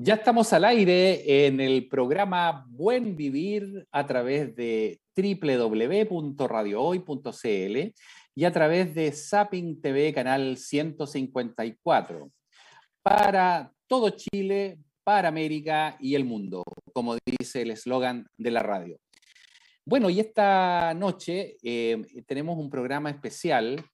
Ya estamos al aire en el programa Buen Vivir a través de www.radiohoy.cl y a través de Zapping TV canal 154 para todo Chile, para América y el mundo, como dice el eslogan de la radio. Bueno, y esta noche eh, tenemos un programa especial,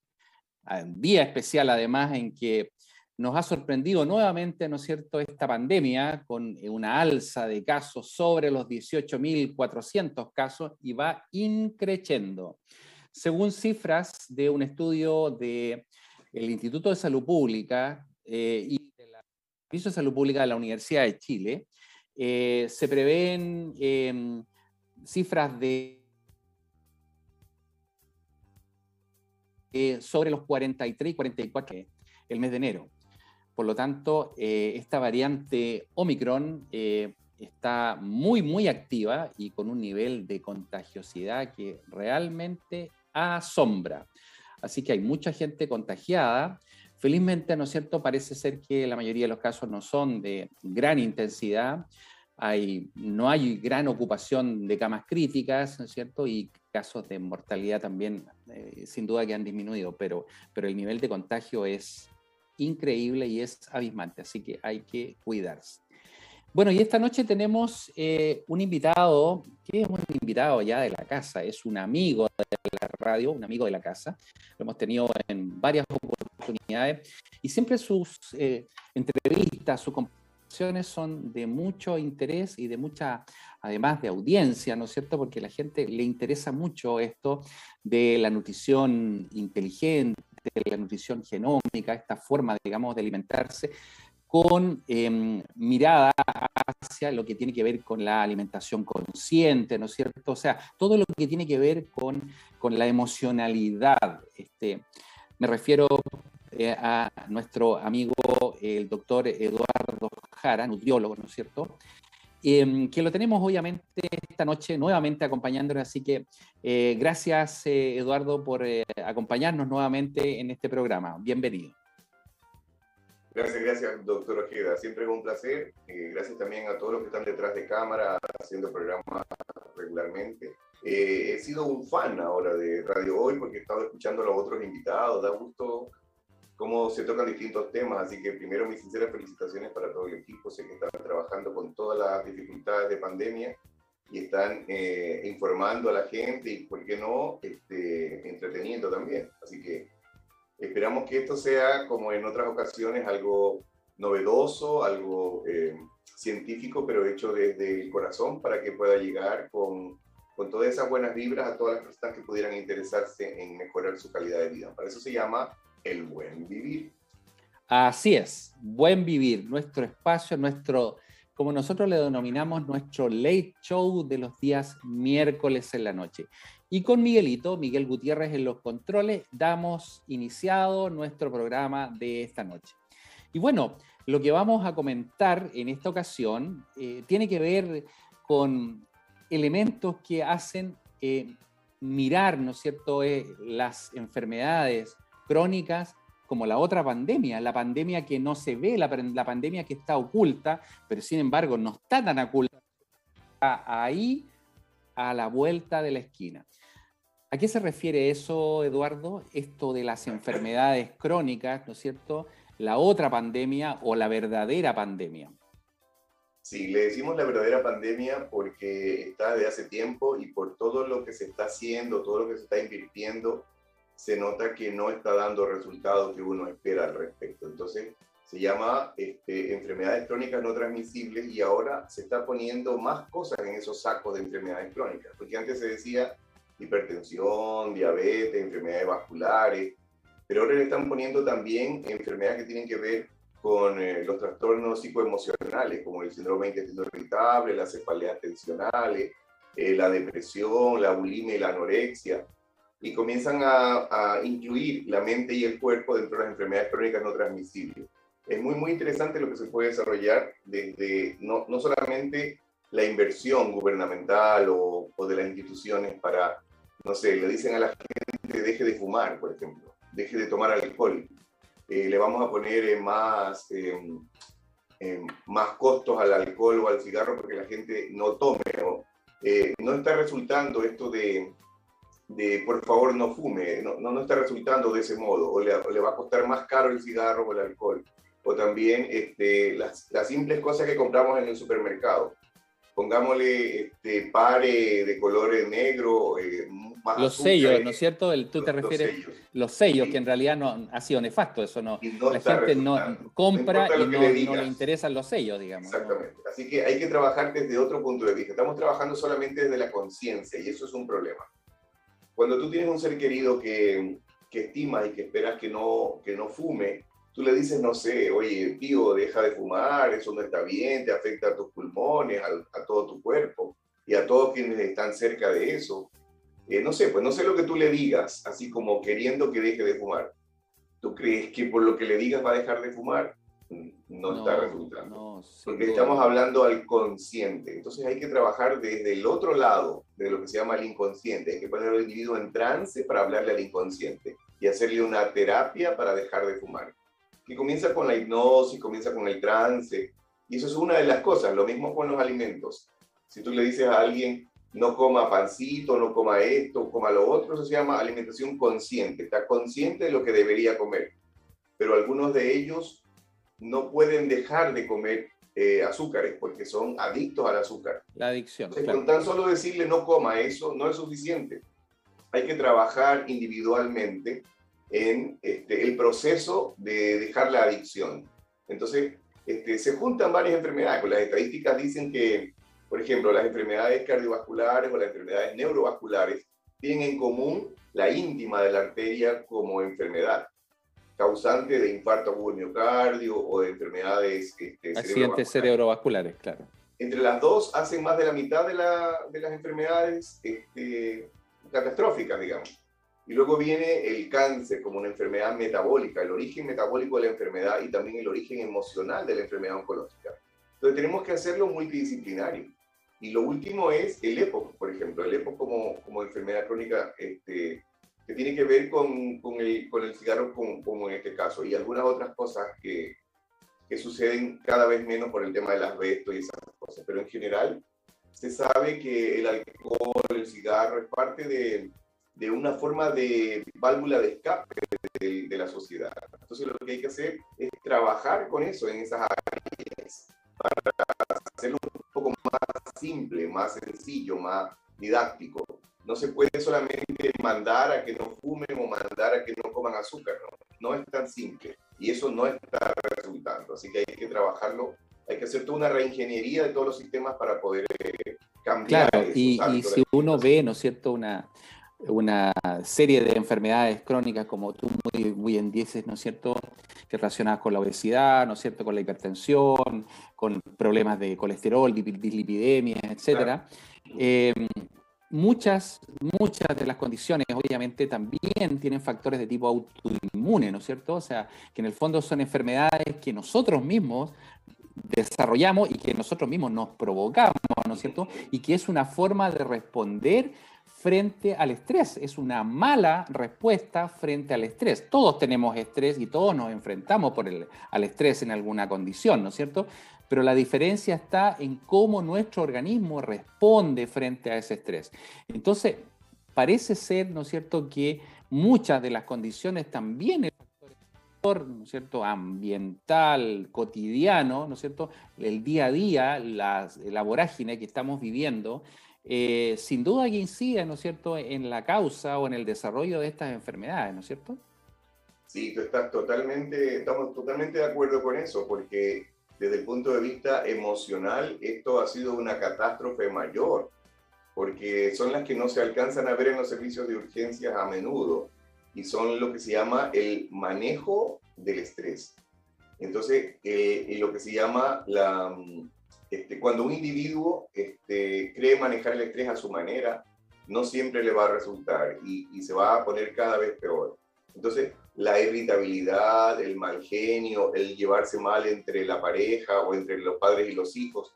un día especial además en que nos ha sorprendido nuevamente, ¿no es cierto?, esta pandemia con una alza de casos sobre los 18.400 casos y va increciendo. Según cifras de un estudio del el Instituto de Salud Pública eh, y del Servicio de Salud Pública de la Universidad de Chile, eh, se prevén em, cifras de eh, sobre los 43 y 44 el mes de enero. Por lo tanto, eh, esta variante Omicron eh, está muy, muy activa y con un nivel de contagiosidad que realmente asombra. Así que hay mucha gente contagiada. Felizmente, ¿no es cierto? Parece ser que la mayoría de los casos no son de gran intensidad. Hay, no hay gran ocupación de camas críticas, ¿no es cierto? Y casos de mortalidad también, eh, sin duda que han disminuido, pero, pero el nivel de contagio es increíble y es abismante, así que hay que cuidarse. Bueno, y esta noche tenemos eh, un invitado, que es un invitado ya de la casa, es un amigo de la radio, un amigo de la casa, lo hemos tenido en varias oportunidades y siempre sus eh, entrevistas, sus conversaciones son de mucho interés y de mucha, además de audiencia, ¿no es cierto? Porque la gente le interesa mucho esto de la nutrición inteligente, de la nutrición genómica, esta forma, digamos, de alimentarse, con em, mirada hacia lo que tiene que ver con la alimentación consciente, ¿no es cierto? O sea, todo lo que tiene que ver con, con la emocionalidad. Este, me refiero eh, a nuestro amigo, el doctor Eduardo Jara, nutriólogo, ¿no es cierto? Em, que lo tenemos obviamente esta noche nuevamente acompañándonos, así que eh, gracias eh, Eduardo por eh, acompañarnos nuevamente en este programa. Bienvenido. Gracias, gracias, doctor Ojeda. Siempre es un placer. gracias también a todos los que están detrás de cámara haciendo programas regularmente. he sido un fan ahora de Radio Hoy porque he estado escuchando a los otros invitados. Da gusto cómo se tocan distintos temas. Así que primero mis sinceras felicitaciones para todo el equipo. Sé que están trabajando con todas las dificultades de pandemia y están eh, informando a la gente y, ¿por qué no?, este, entreteniendo también. Así que esperamos que esto sea, como en otras ocasiones, algo novedoso, algo eh, científico, pero hecho desde el corazón para que pueda llegar con, con todas esas buenas vibras a todas las personas que pudieran interesarse en mejorar su calidad de vida. Para eso se llama el buen vivir. Así es, buen vivir, nuestro espacio, nuestro, como nosotros le denominamos, nuestro late show de los días miércoles en la noche. Y con Miguelito, Miguel Gutiérrez en los controles, damos iniciado nuestro programa de esta noche. Y bueno, lo que vamos a comentar en esta ocasión eh, tiene que ver con elementos que hacen eh, mirar, ¿no es cierto?, eh, las enfermedades crónicas como la otra pandemia, la pandemia que no se ve, la, pandemia que está oculta, pero sin embargo no está tan oculta, está ahí a la vuelta de la esquina. ¿A qué se refiere eso, Eduardo? Esto de las enfermedades crónicas, ¿no es cierto? La otra pandemia o la verdadera pandemia. Sí, le decimos la verdadera pandemia porque está de hace tiempo y por todo lo que se está haciendo, todo lo que se está invirtiendo se nota que no está dando resultados que uno espera al respecto. Entonces, se llama este, enfermedades crónicas no transmisibles y ahora se está poniendo más cosas en esos sacos de enfermedades crónicas, porque antes se decía hipertensión, diabetes, enfermedades vasculares, pero ahora le están poniendo también enfermedades que tienen que ver con eh, los trastornos psicoemocionales, como el síndrome intestino irritable, las cefaleas tensionales, eh, la depresión, la bulimia y la anorexia y comienzan a, incluir la mente y el cuerpo dentro de las enfermedades crónicas no transmisibles. Es muy, muy interesante lo que se puede desarrollar desde no, no solamente la inversión gubernamental o, o, de las instituciones para, no sé, le dicen a la gente deje de fumar, por ejemplo, deje de tomar alcohol, eh, le vamos a poner más, em, eh, más costos al alcohol o al cigarro porque la gente no tome. No, eh, no está resultando esto de, de, por favor no fume, no, no, está resultando de ese modo, o le, le, va a costar más caro el cigarro o el alcohol, o también este, las, las simples cosas que compramos en el supermercado pongámosle este, pare de colores negro, eh, los sellos, ¿no es cierto? El, tú te refieres los sellos, los sellos que en realidad no ha sido nefasto eso, no. la gente no compra y no, le interesan los sellos, digamos. Exactamente. Así que hay que trabajar desde otro punto de vista. Estamos trabajando solamente desde la conciencia y eso es un problema. Cuando tú tienes un ser querido que, que estimas y que esperas que no, que no fume, tú le dices, no sé, oye, tío, deja de fumar, eso no está bien, te afecta a tus pulmones, a, todo tu cuerpo y a todos quienes están cerca de eso. Eh, no sé, pues no sé lo que tú le digas, así como queriendo que deje de fumar. ¿Tú crees que por lo que le digas va a dejar de fumar? No, está resultando. Porque estamos hablando al consciente. Entonces hay que trabajar desde el otro lado de lo que se llama el inconsciente. Hay que poner al individuo en trance para hablarle al inconsciente y hacerle una terapia para dejar de fumar. Que comienza con la hipnosis, comienza con el trance. Y eso es una de las cosas. Lo mismo con los alimentos. Si tú le dices a alguien, no coma pancito, no coma esto, coma lo otro, eso se llama alimentación consciente, está consciente de lo que debería comer, pero algunos de ellos no pueden dejar de comer eh, azúcares porque son adictos al azúcar. La adicción. Con tan solo decirle no coma eso no es suficiente. Hay que trabajar individualmente en este, el proceso de dejar la adicción. Entonces, este, se juntan varias enfermedades. Las estadísticas dicen que por ejemplo, las enfermedades cardiovasculares o las enfermedades neurovasculares tienen en común la íntima de la arteria como enfermedad causante de infarto agudo miocardio o de enfermedades este, accidentes cerebrovasculares, claro. Entre las dos hacen más de la mitad de, la, de las enfermedades este, catastróficas, digamos. Y luego viene el cáncer como una enfermedad metabólica, el origen metabólico de la enfermedad y también el origen emocional de la enfermedad oncológica. Entonces tenemos que hacerlo multidisciplinario. Y lo último es el EPOC, por ejemplo, el EPOC como, como enfermedad crónica este, que tiene que ver con, con, el, con el cigarro como, como, en este caso y algunas otras cosas que, que suceden cada vez menos por el tema del asbesto y esas cosas. Pero en general se sabe que el alcohol, el cigarro es parte de, de una forma de válvula de escape de, de, la sociedad. Entonces lo que hay que hacer es trabajar con eso en esas áreas para hacerlo un poco más simple, más sencillo, más didáctico. No se puede solamente mandar a que no fumen o mandar a que no coman azúcar, no, no es tan simple y eso no está resultando. Así que hay que trabajarlo, hay que hacer toda una reingeniería de todos los sistemas para poder eh, cambiar. Claro, y, y si uno ve, ¿no es cierto?, una, una serie de enfermedades crónicas, como tú muy, muy bien dices, ¿no es cierto?, que relacionadas con la obesidad, ¿no es cierto?, con la hipertensión, con problemas de colesterol, dislipidemia, etcétera. Em, muchas, muchas de las condiciones, obviamente, también tienen factores de tipo autoinmune, ¿no es cierto? O sea, que en el fondo son enfermedades que nosotros mismos desarrollamos y que nosotros mismos nos provocamos, ¿no es cierto? Y que es una forma de responder frente al estrés. Es una mala respuesta frente al estrés. Todos tenemos estrés y todos nos enfrentamos por el, al estrés en alguna condición, ¿no es cierto? Pero la diferencia está en cómo nuestro organismo responde frente a ese estrés. Entonces, parece ser, ¿no es cierto?, que muchas de las condiciones también ¿no es cierto?, ambiental, cotidiano, ¿no es cierto?, el día a día, la, la vorágine que estamos viviendo, eh, sin duda que incide, ¿no es cierto?, en la causa o en el desarrollo de estas enfermedades, ¿no es cierto? Sí, tú estás totalmente, estamos totalmente de acuerdo con eso, porque desde el punto de vista emocional, esto ha sido una catástrofe mayor, porque son las que no se alcanzan a ver en los servicios de urgencias a menudo, y son lo que se llama el manejo del estrés. Entonces, eh, lo que se llama la, este, cuando un individuo este, cree manejar el estrés a su manera, no siempre le va a resultar y, se va a poner cada vez peor. Entonces, la irritabilidad, el mal genio, el llevarse mal entre la pareja o entre los padres y los hijos,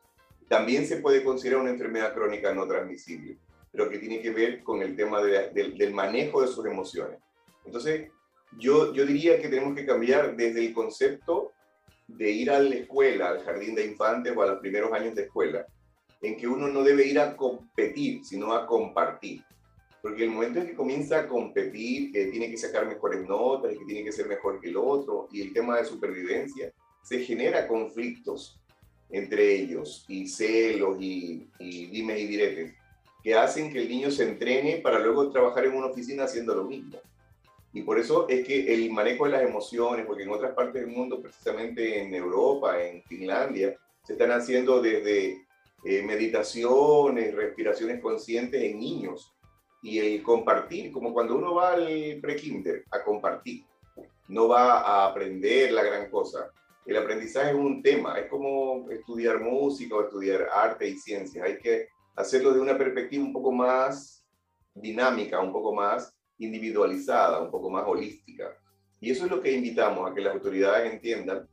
también se puede considerar una enfermedad crónica no transmisible, pero que tiene que ver con el tema del manejo de sus emociones. Entonces, yo, yo diría que tenemos que cambiar desde el concepto de ir a la escuela, al jardín de infantes o a los primeros años de escuela, en que uno no debe ir a competir, sino a compartir. Porque el momento en que comienza a competir, que tiene que sacar mejores notas, que tiene que ser mejor que el otro, y el tema de supervivencia, se genera conflictos entre ellos, y celos, y, dimes y diretes, que hacen que el niño se entrene para luego trabajar en una oficina haciendo lo mismo. Y por eso es que el manejo de las emociones, porque en otras partes del mundo, precisamente en Europa, en Finlandia, se están haciendo desde eh, meditaciones, respiraciones conscientes en niños. Y el compartir, como cuando uno va al pre-kinder a compartir, no va a aprender la gran cosa. El aprendizaje es un tema, es como estudiar música o estudiar arte y ciencias. Hay que hacerlo de una perspectiva un poco más dinámica, un poco más individualizada, un poco más holística. Y eso es lo que invitamos a que las autoridades entiendan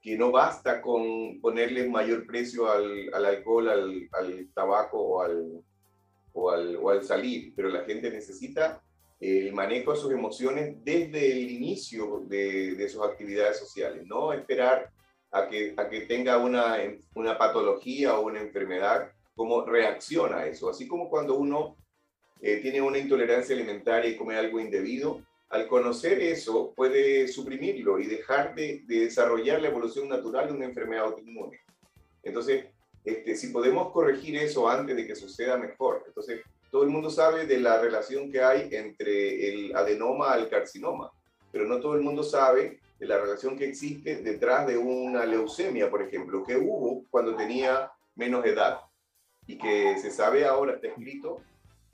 que no basta con ponerle mayor precio al, al alcohol, al, al, tabaco o al, o al, salir, pero la gente necesita el manejo de sus emociones desde el inicio de, de sus actividades sociales, no esperar a que, a que tenga una, una patología o una enfermedad, como reacciona a eso. Así como cuando uno eh, tiene una intolerancia alimentaria y come algo indebido, al conocer eso puede suprimirlo y dejar de, desarrollar la evolución natural de una enfermedad autoinmune. Entonces, este, si podemos corregir eso antes de que suceda mejor, entonces todo el mundo sabe de la relación que hay entre el adenoma al carcinoma, pero no todo el mundo sabe de la relación que existe detrás de una leucemia, por ejemplo, que hubo cuando tenía menos edad y que se sabe ahora, está escrito,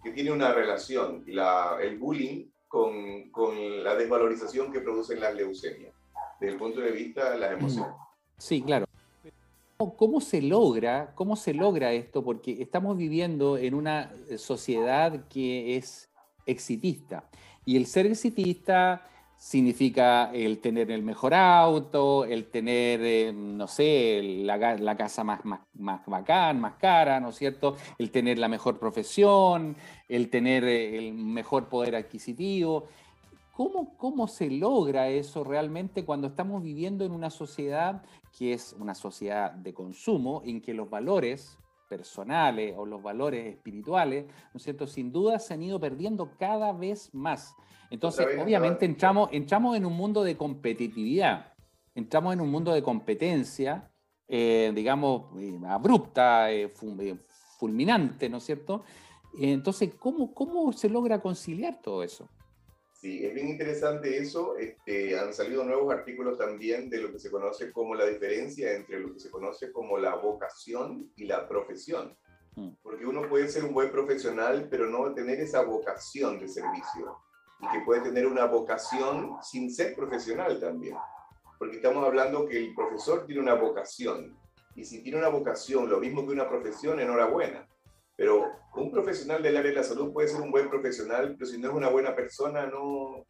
que tiene una relación, la, el bullying, con, con, la desvalorización que producen las leucemias, desde el punto de vista de las emociones. Sí, claro. ¿Cómo se logra, cómo se logra esto? Porque estamos viviendo en una sociedad que es exitista. Y el ser exitista significa el tener el mejor auto, el tener, eh, no sé, la, casa más, más, más, bacán, más cara, ¿no es cierto? El tener la mejor profesión, el tener eh, el mejor poder adquisitivo. ¿Cómo, ¿Cómo se logra eso realmente cuando estamos viviendo en una sociedad que es una sociedad de consumo, en que los valores personales o los valores espirituales, ¿no es cierto?, sin duda se han ido perdiendo cada vez más. Entonces, obviamente entramos, entramos en un mundo de competitividad, entramos en un mundo de competencia, eh, digamos, eh, abrupta, eh, fulminante, ¿no es cierto? Entonces, ¿cómo, ¿cómo se logra conciliar todo eso? Sí, es bien interesante eso. Este, han salido nuevos artículos también de lo que se conoce como la diferencia entre lo que se conoce como la vocación y la profesión. Mm. Porque uno puede ser un buen profesional, pero no tener esa vocación de servicio y que puede tener una vocación sin ser profesional también. Porque estamos hablando que el profesor tiene una vocación y si tiene una vocación, lo mismo que una profesión, enhorabuena. Pero un profesional del área de la salud puede ser un buen profesional, pero si no es una buena persona, no,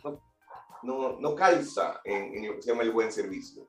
no, no, calza en, lo que se llama el buen servicio.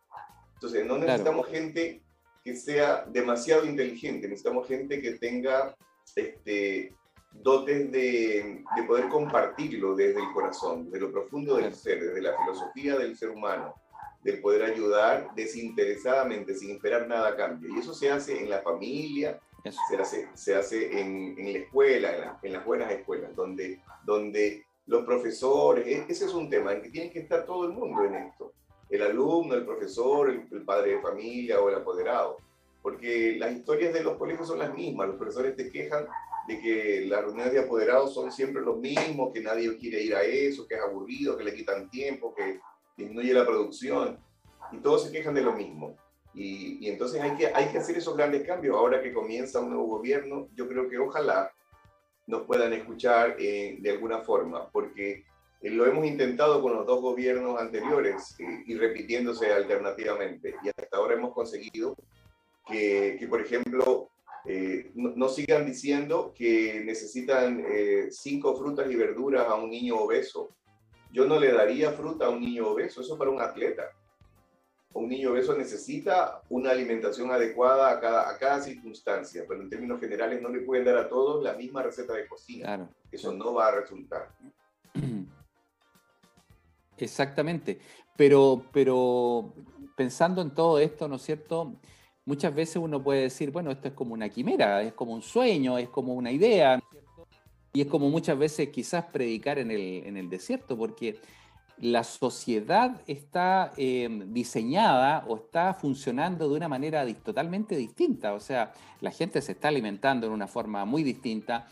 Entonces, no necesitamos gente que sea demasiado inteligente, necesitamos gente que tenga este, dotes de, de, poder compartirlo desde el corazón, de lo profundo del ser, desde la filosofía del ser humano, del poder ayudar desinteresadamente, sin esperar nada a cambio. Y eso se hace en la familia, se hace, se hace en, la escuela, en, las buenas escuelas, donde, donde los profesores, e, ese es un tema en que tiene que estar todo el mundo en esto. El alumno, el profesor, el, el padre de familia o el apoderado. Porque las historias de los colegios son las mismas. Los profesores te quejan de que las reuniones de apoderados son siempre los mismos, que nadie quiere ir a eso, que es aburrido, que le quitan tiempo, que disminuye la producción, y todos se quejan de lo mismo. Y, y, entonces hay que, hay que hacer esos grandes cambios. Ahora que comienza un nuevo gobierno, yo creo que ojalá nos puedan escuchar eh, de alguna forma, porque eh, lo hemos intentado con los dos gobiernos anteriores eh, y repitiéndose alternativamente. Y hasta ahora hemos conseguido que, que por ejemplo, eh, no, sigan diciendo que necesitan eh, cinco frutas y verduras a un niño obeso. Yo no le daría fruta a un niño obeso, eso para un atleta. Un niño obeso necesita una alimentación adecuada a cada, a cada circunstancia, pero en términos generales no le pueden dar a todos la misma receta de cocina. Eso no va a resultar. Exactamente. Pero, pero pensando en todo esto, ¿no es cierto? Muchas veces uno puede decir, bueno, esto es como una quimera, es como un sueño, es como una idea, y es como muchas veces quizás predicar en el, en el desierto, porque la sociedad está em, diseñada o está funcionando de una manera totalmente distinta. O sea, la gente se está alimentando de una forma muy distinta,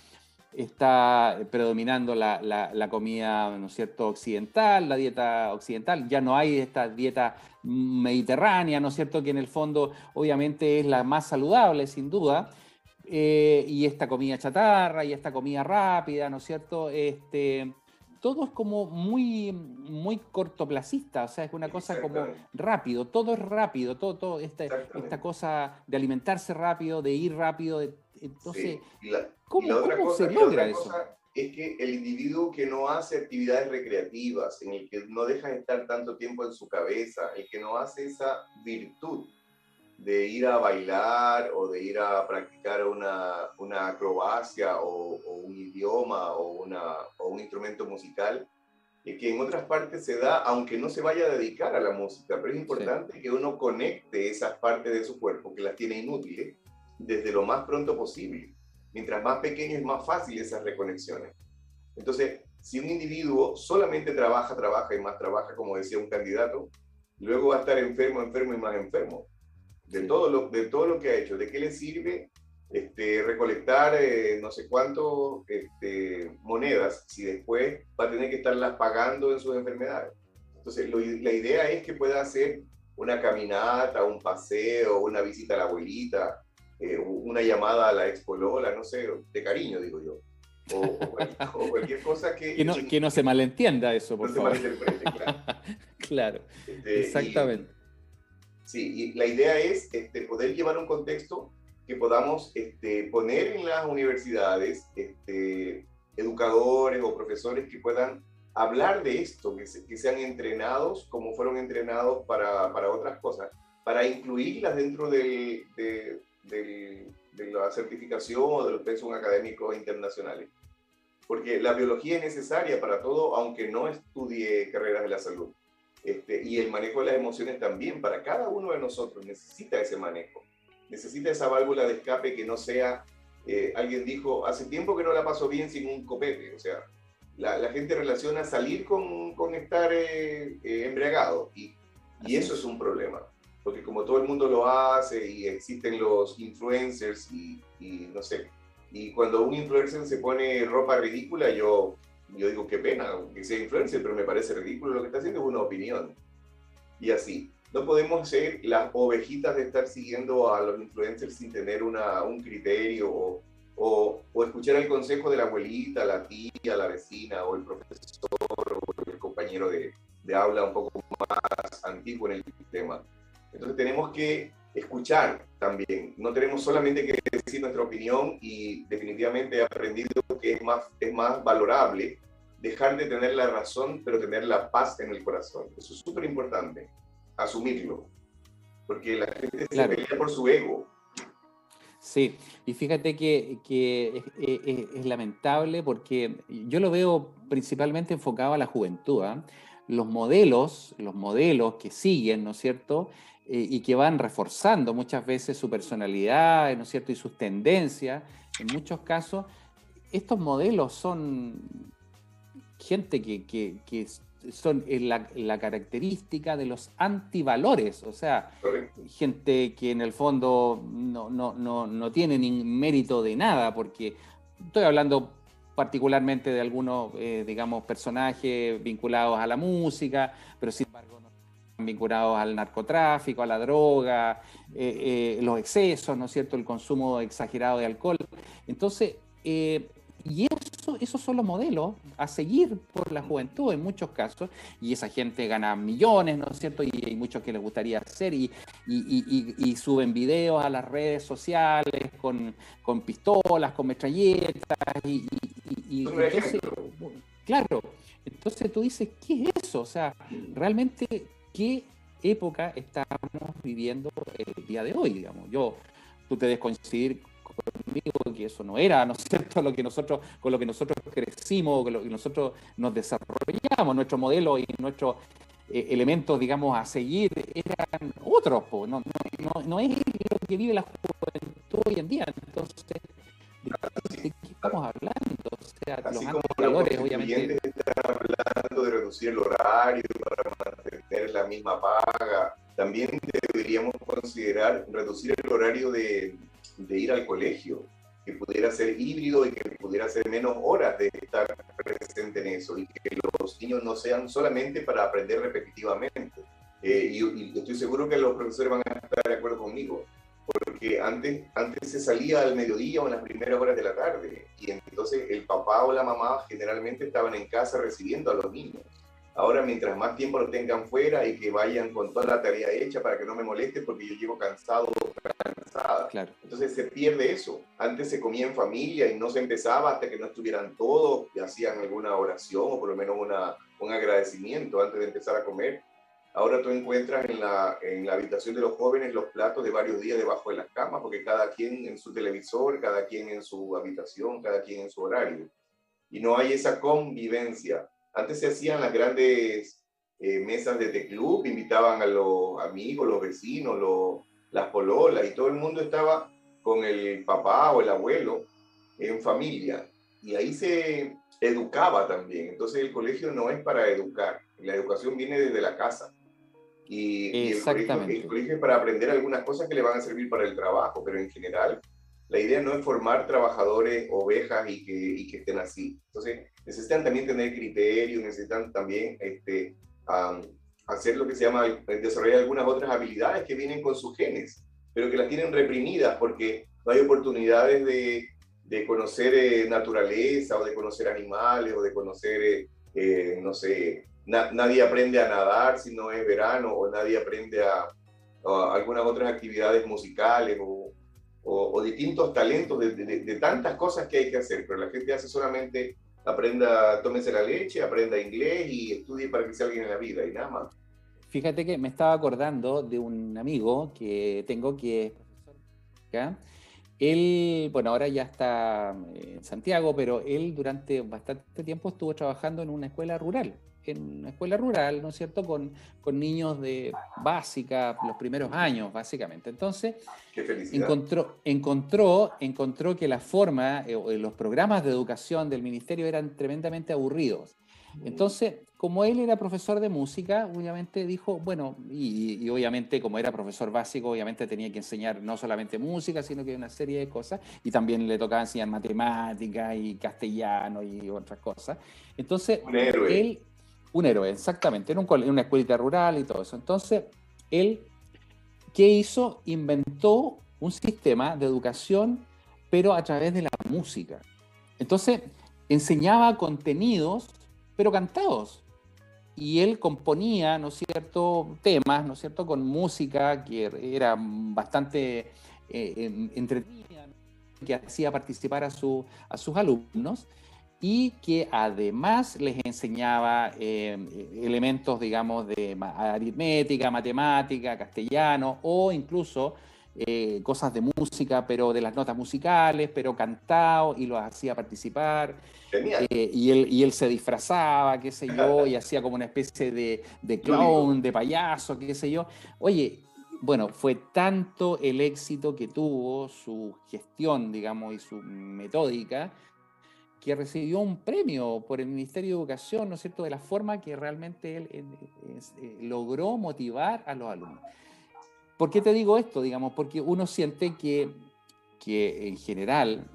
está predominando la, comida, ¿no es cierto?, occidental, la dieta occidental. Ya no hay esta dieta mediterránea, ¿no es cierto?, que en el fondo obviamente es la más saludable, sin duda. Eh, y esta comida chatarra y esta comida rápida, ¿no es cierto? Este, todo es como muy, muy cortoplacista, o sea, es una cosa como rápido, todo es rápido, todo, todo esta, esta cosa de alimentarse rápido, de ir rápido, entonces, ¿cómo, se logra eso? es que el individuo que no hace actividades recreativas, en el que no deja de estar tanto tiempo en su cabeza, el que no hace esa virtud de ir a bailar o de ir a practicar una, una acrobacia o, un idioma o, una, o un instrumento musical, y que en otras partes se da, aunque no se vaya a dedicar a la música, pero es importante que uno conecte esas partes de su cuerpo que las tiene inútiles desde lo más pronto posible. Mientras más pequeño es más fácil esas reconexiones. Entonces, si un individuo solamente trabaja, trabaja y más trabaja, como decía un candidato, luego va a estar enfermo, enfermo y más enfermo de, todo lo, de todo lo que ha hecho. ¿De qué le sirve este, recolectar eh, no sé cuánto este, monedas si después va a tener que estarlas pagando en sus enfermedades? Entonces, la idea es que pueda hacer una caminata, un paseo, una visita a la abuelita, eh, una llamada a la expolola, no sé, de cariño, digo yo. O, cualquier, cosa que... Que no, que no se malentienda eso, por favor. Se malinterprete, claro. claro, este, exactamente. Sí, y la idea es este, poder llevar un contexto que podamos este, poner en las universidades este, educadores o profesores que puedan hablar de esto, que, que sean entrenados como fueron entrenados para, otras cosas, para incluirlas dentro de, la certificación o de los pensos académicos internacionales. Porque la biología es necesaria para todo, aunque no estudie carreras de la salud. Este, y el manejo de las emociones también, para cada uno de nosotros necesita ese manejo, necesita esa válvula de escape que no sea, eh, alguien dijo, hace tiempo que no la paso bien sin un copete, o sea, la, gente relaciona salir con, con estar eh, eh, embriagado y, y eso es un problema, porque como todo el mundo lo hace y existen los influencers y, y no sé, y cuando un influencer se pone ropa ridícula, yo yo digo, qué pena que sea influencer, pero me parece ridículo lo que está haciendo, es una opinión. Y así, no podemos ser las ovejitas de estar siguiendo a los influencers sin tener una, un criterio o, o, o, escuchar el consejo de la abuelita, la tía, la vecina o el profesor o el compañero de, de aula un poco más antiguo en el tema. Entonces tenemos que escuchar también. No tenemos solamente que decir nuestra opinión y definitivamente he aprendido que es más, es más valorable dejar de tener la razón, pero tener la paz en el corazón. Eso es súper importante, asumirlo, porque la gente se pelea por su ego. Sí, y fíjate que, que es, lamentable porque yo lo veo principalmente enfocado a la juventud. ¿ah? Los modelos, los modelos que siguen, ¿no es cierto? Eh, y que van reforzando muchas veces su personalidad, ¿no es cierto? Y sus tendencias, en muchos casos, estos modelos son gente que, que, son la, la, característica de los antivalores, o sea, gente que en el fondo no, no, no, no tiene ni mérito de nada, porque estoy hablando particularmente de algunos, eh, digamos, personajes vinculados a la música, pero embargo vinculados al narcotráfico, a la droga, eh, eh, los excesos, ¿no es cierto?, el consumo exagerado de alcohol. Entonces, eh, y eso, esos son los modelos a seguir por la juventud en muchos casos, y esa gente gana millones, ¿no es cierto? Y hay muchos que les gustaría hacer, y, y, suben videos a las redes sociales con, con pistolas, con metralletas, y, entonces, claro, entonces tú dices, ¿qué es eso? O sea, realmente qué época estamos viviendo el día de hoy, digamos. Yo, tú te debes coincidir conmigo que eso no era, ¿no es cierto?, lo que nosotros, con lo que nosotros crecimos, con lo que nosotros nos desarrollamos, nuestro modelo y nuestro eh, elementos, digamos, a seguir eran otros, no, no, es lo que vive la juventud hoy en día. Entonces, ¿de, qué estamos hablando? O sea, Así los como valores, obviamente. Están hablando de reducir el horario para mantener la misma paga. También deberíamos considerar reducir el horario de, de ir al colegio que pudiera ser híbrido y que pudiera ser menos horas de estar presente en eso y que los niños no sean solamente para aprender repetitivamente. Eh, y, estoy seguro que los profesores van a estar de acuerdo conmigo, porque antes, antes se salía al mediodía o en las primeras horas de la tarde y entonces el papá o la mamá generalmente estaban en casa recibiendo a los niños. Ahora, mientras más tiempo lo tengan fuera y que vayan con toda la tarea hecha para que no me moleste porque yo llego cansado o cansada. Claro. Entonces se pierde eso. Antes se comía en familia y no se empezaba hasta que no estuvieran todos y hacían alguna oración o por lo menos una, un agradecimiento antes de empezar a comer. Ahora tú encuentras en la, en la habitación de los jóvenes los platos de varios días debajo de las camas porque cada quien en su televisor, cada quien en su habitación, cada quien en su horario. Y no hay esa convivencia antes se hacían las grandes eh, mesas de club, invitaban a los amigos, los vecinos, los, las pololas, y todo el mundo estaba con el papá o el abuelo en familia. Y ahí se educaba también. Entonces el colegio no es para educar, la educación viene desde la casa. Y, el, colegio, el, colegio, para aprender algunas cosas que le van a servir para el trabajo, pero en general la idea no es formar trabajadores, ovejas y que, y que estén así. Entonces, necesitan también tener criterio, necesitan también este, hacer lo que se llama, desarrollar algunas otras habilidades que vienen con sus genes, pero que las tienen reprimidas porque no hay oportunidades de, de conocer eh, naturaleza o de conocer animales o de conocer, eh, eh, no sé, nadie aprende a nadar si no es verano o nadie aprende a, a algunas otras actividades musicales o o, distintos talentos de, de, tantas cosas que hay que hacer, pero la gente hace solamente aprenda, tómese la leche, aprenda inglés y estudie para que sea alguien en la vida y nada más. Fíjate que me estaba acordando de un amigo que tengo que es profesor. Él, bueno, ahora ya está en Santiago, pero él durante bastante tiempo estuvo trabajando en una escuela rural en una escuela rural, ¿no es cierto?, con, con niños de básica, los primeros años, básicamente. Entonces, encontró, encontró, encontró que la forma, eh, los programas de educación del ministerio eran tremendamente aburridos. Mm. Entonces, como él era profesor de música, obviamente dijo, bueno, y, obviamente como era profesor básico, obviamente tenía que enseñar no solamente música, sino que una serie de cosas, y también le tocaba enseñar matemáticas y castellano y otras cosas. Entonces, él un héroe, exactamente, en, un, en una escuelita rural y todo eso. Entonces, él, ¿qué hizo? Inventó un sistema de educación, pero a través de la música. Entonces, enseñaba contenidos, pero cantados. Y él componía, ¿no es cierto?, temas, ¿no es cierto?, con música que era bastante eh, entretenida, que hacía participar a, su, a sus alumnos y que además les enseñaba eh, elementos, digamos, de aritmética, matemática, castellano o incluso eh, cosas de música, pero de las notas musicales, pero cantado y los hacía participar. Eh, y, él, y él se disfrazaba, qué sé yo, y hacía como una especie de, de clown, de payaso, qué sé yo. Oye, bueno, fue tanto el éxito que tuvo su gestión, digamos, y su metódica, que recibió un premio por el Ministerio de Educación, ¿no es cierto?, de la forma que realmente él eh, eh, logró motivar a los alumnos. ¿Por qué te digo esto? Digamos, porque uno siente que, que en general,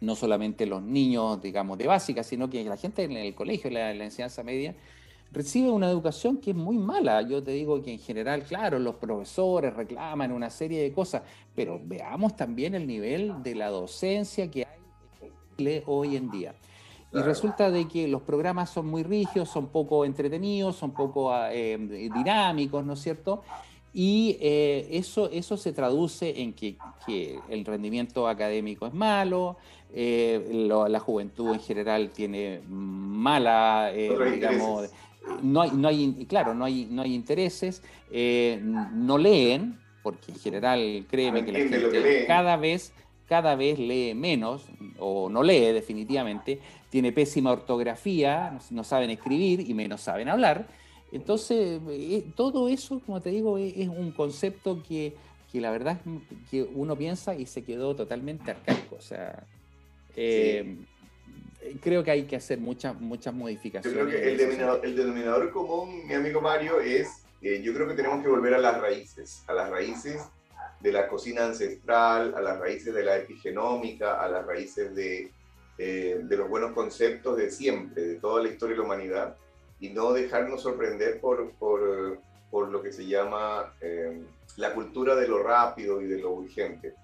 no solamente los niños, digamos, de básica, sino que la gente en el colegio, la, la enseñanza media, recibe una educación que es muy mala. Yo te digo que en general, claro, los profesores reclaman una serie de cosas, pero veamos también el nivel de la docencia que hoy en día. Y resulta de que los programas son muy rígidos, son poco entretenidos, son poco ah, eh, dinámicos, ¿no es cierto? Y eh, eso, eso se traduce en que, el rendimiento académico es malo, eh, la juventud en general tiene mala, digamos, no hay, no hay, claro, no hay, no hay intereses, no leen, porque en general, créeme que la gente cada vez cada vez lee menos o no lee definitivamente, tiene pésima ortografía, no saben escribir y menos saben hablar. Entonces, eh, todo eso, como te digo, es, un concepto que, que, la verdad es que uno piensa y se quedó totalmente arcaico. O sea, eh, creo que hay que hacer muchas, muchas modificaciones. Yo creo que el denominador, el denominador común, mi amigo Mario, es, que yo creo que tenemos que volver a las raíces, a las raíces de la cocina ancestral, a las raíces de la epigenómica, a las raíces de, eh, de los buenos conceptos de siempre, de toda la historia de la humanidad, y no dejarnos sorprender por, por, por lo que se llama eh, la cultura de lo rápido y de lo urgente.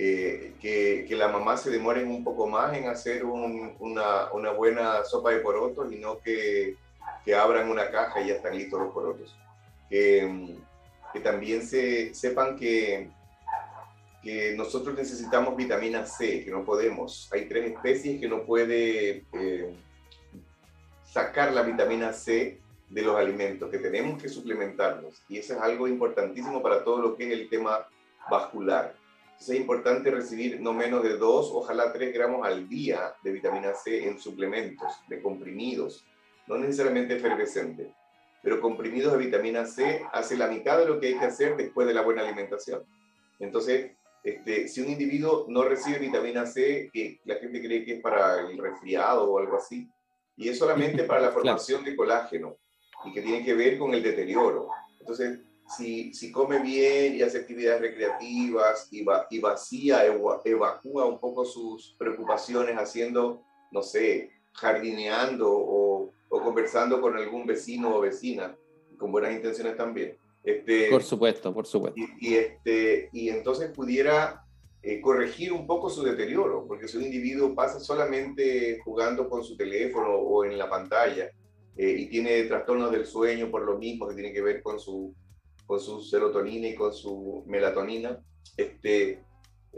Eh, que, que, la mamá se demore un poco más en hacer una, una, buena sopa de porotos y no que, que, abran una caja y ya están listos los porotos. Que, que también se, sepan que, que nosotros necesitamos vitamina C, que no podemos. Hay tres especies que no puede eh, sacar la vitamina C de los alimentos, que tenemos que suplementarlos. Y eso es algo importantísimo para todo lo que es el tema vascular. Entonces es importante recibir no menos de 2, ojalá 3 gramos al día de vitamina C en suplementos, de comprimidos, no necesariamente efervescente, pero comprimidos de vitamina C hace la mitad de lo que hay que hacer después de la buena alimentación. Entonces, este, si un individuo no recibe vitamina C, que la gente cree que es para el resfriado o algo así, y es solamente para la formación de colágeno y que tiene que ver con el deterioro. Entonces, si, si come bien y hace actividades recreativas y, va, y vacía, evacúa un poco sus preocupaciones haciendo, no sé, jardineando o conversando con algún vecino o vecina, con buenas intenciones también. Este, por supuesto, por supuesto. Y, este, y entonces pudiera eh, corregir un poco su deterioro, porque si un individuo pasa solamente jugando con su teléfono o en la pantalla eh, y tiene trastornos del sueño por lo mismo que tiene que ver con su con su serotonina y con su melatonina, este,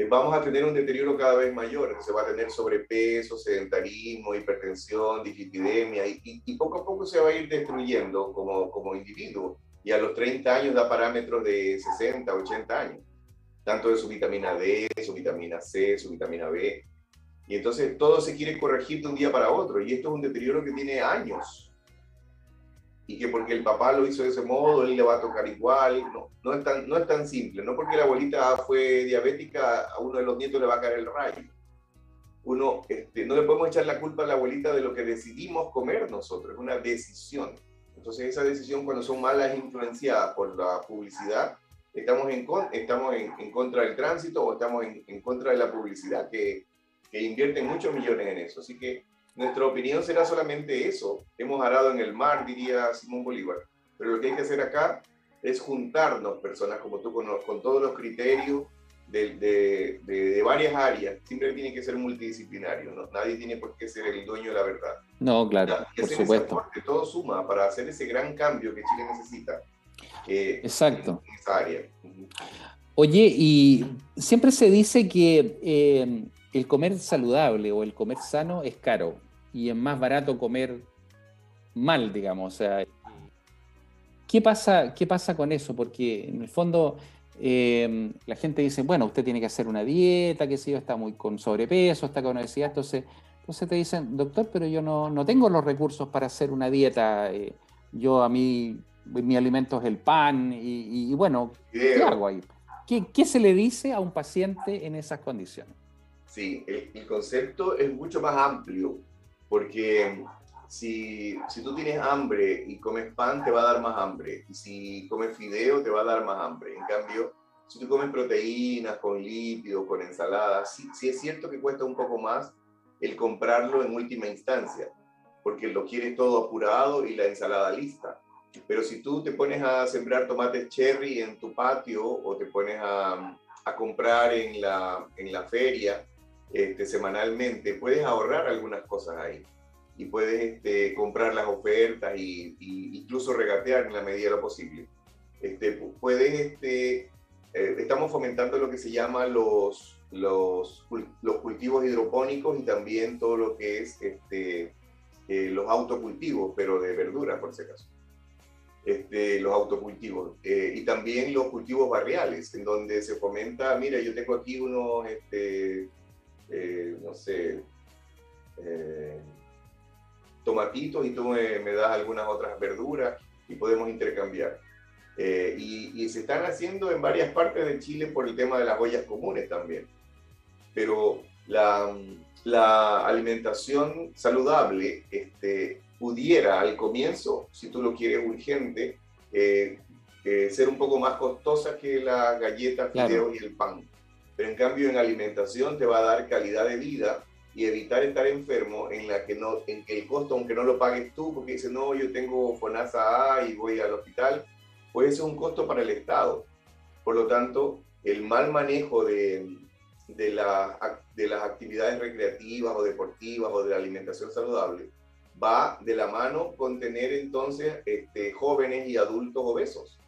eh, vamos a tener un deterioro cada vez mayor. Se va a tener sobrepeso, sedentarismo, hipertensión, dislipidemia, y, y, poco a poco se va a ir destruyendo como, como individuo. Y a los 30 años da parámetros de 60, 80 años, tanto de su vitamina D, su vitamina C, su vitamina B. Y entonces todo se quiere corregir de un día para otro. Y esto es un deterioro que tiene años y que porque el papá lo hizo de ese modo, él le va a tocar igual. No, no, es, tan, no es tan simple. No porque la abuelita fue diabética, a uno de los nietos le va a caer el rayo. Uno, este, no le podemos echar la culpa a la abuelita de lo que decidimos comer nosotros, es una decisión. Entonces esa decisión cuando son malas influenciadas por la publicidad, estamos en, estamos en, en contra del tránsito o estamos en, en contra de la publicidad que, que invierte muchos millones en eso. Así que nuestra opinión será solamente eso. Hemos arado en el mar, diría Simón Bolívar. Pero lo que hay que hacer acá es juntarnos, personas como tú, con, con todos los criterios de, de, de, varias áreas. Siempre tiene que ser multidisciplinario. ¿no? Nadie tiene por qué ser el dueño de la verdad. No, claro, por supuesto. todo suma para hacer ese gran cambio que Chile necesita. Exacto. En esa área. Oye, y siempre se dice que eh, el comer saludable o el comer sano es caro y es más barato comer mal, digamos. O sea, ¿qué pasa, qué pasa con eso? Porque en el fondo em, la gente dice, bueno, usted tiene que hacer una dieta, que si yo, está muy con sobrepeso, está con obesidad, entonces, entonces te dicen, doctor, pero yo no, no tengo los recursos para hacer una dieta. Eh, yo a mí, mi alimento es el pan y, bueno, ¿qué hago ahí? ¿Qué, ¿Qué se le dice a un paciente en esas condiciones? Sí, el, concepto es mucho más amplio, porque si, si, tú tienes hambre y comes pan, te va a dar más hambre. Y si comes fideo, te va a dar más hambre. En cambio, si tú comes proteínas con lípidos, con ensaladas, sí, sí, es cierto que cuesta un poco más el comprarlo en última instancia, porque lo quieres todo apurado y la ensalada lista. Pero si tú te pones a sembrar tomates cherry en tu patio o te pones a, a comprar en la, en la feria este, semanalmente, puedes ahorrar algunas cosas ahí y puedes este, comprar las ofertas y, incluso regatear en la medida de lo posible. Este, puedes, eh, estamos fomentando lo que se llama los, los, cultivos hidropónicos y también todo lo que es este, eh, los autocultivos, pero de verduras por si acaso. Los autocultivos eh, y también los cultivos barriales, en donde se fomenta, mira, yo tengo aquí unos, eh, no sé, eh, tomatitos y tú me, das algunas otras verduras y podemos intercambiar. Eh, y, se están haciendo en varias partes de Chile por el tema de las ollas comunes también. Pero la, la alimentación saludable este, pudiera al comienzo, si tú lo quieres urgente, eh, eh, ser un poco más costosa que la galleta, fideo y el pan. Pero en cambio en alimentación te va a dar calidad de vida y evitar estar enfermo en la que no en que el costo aunque no lo pagues tú porque dices no yo tengo FONASA A y voy al hospital puede ser un costo para el Estado. Por lo tanto el mal manejo de, de, la, de las actividades recreativas o deportivas o de la alimentación saludable va de la mano con tener entonces este, jóvenes y adultos obesos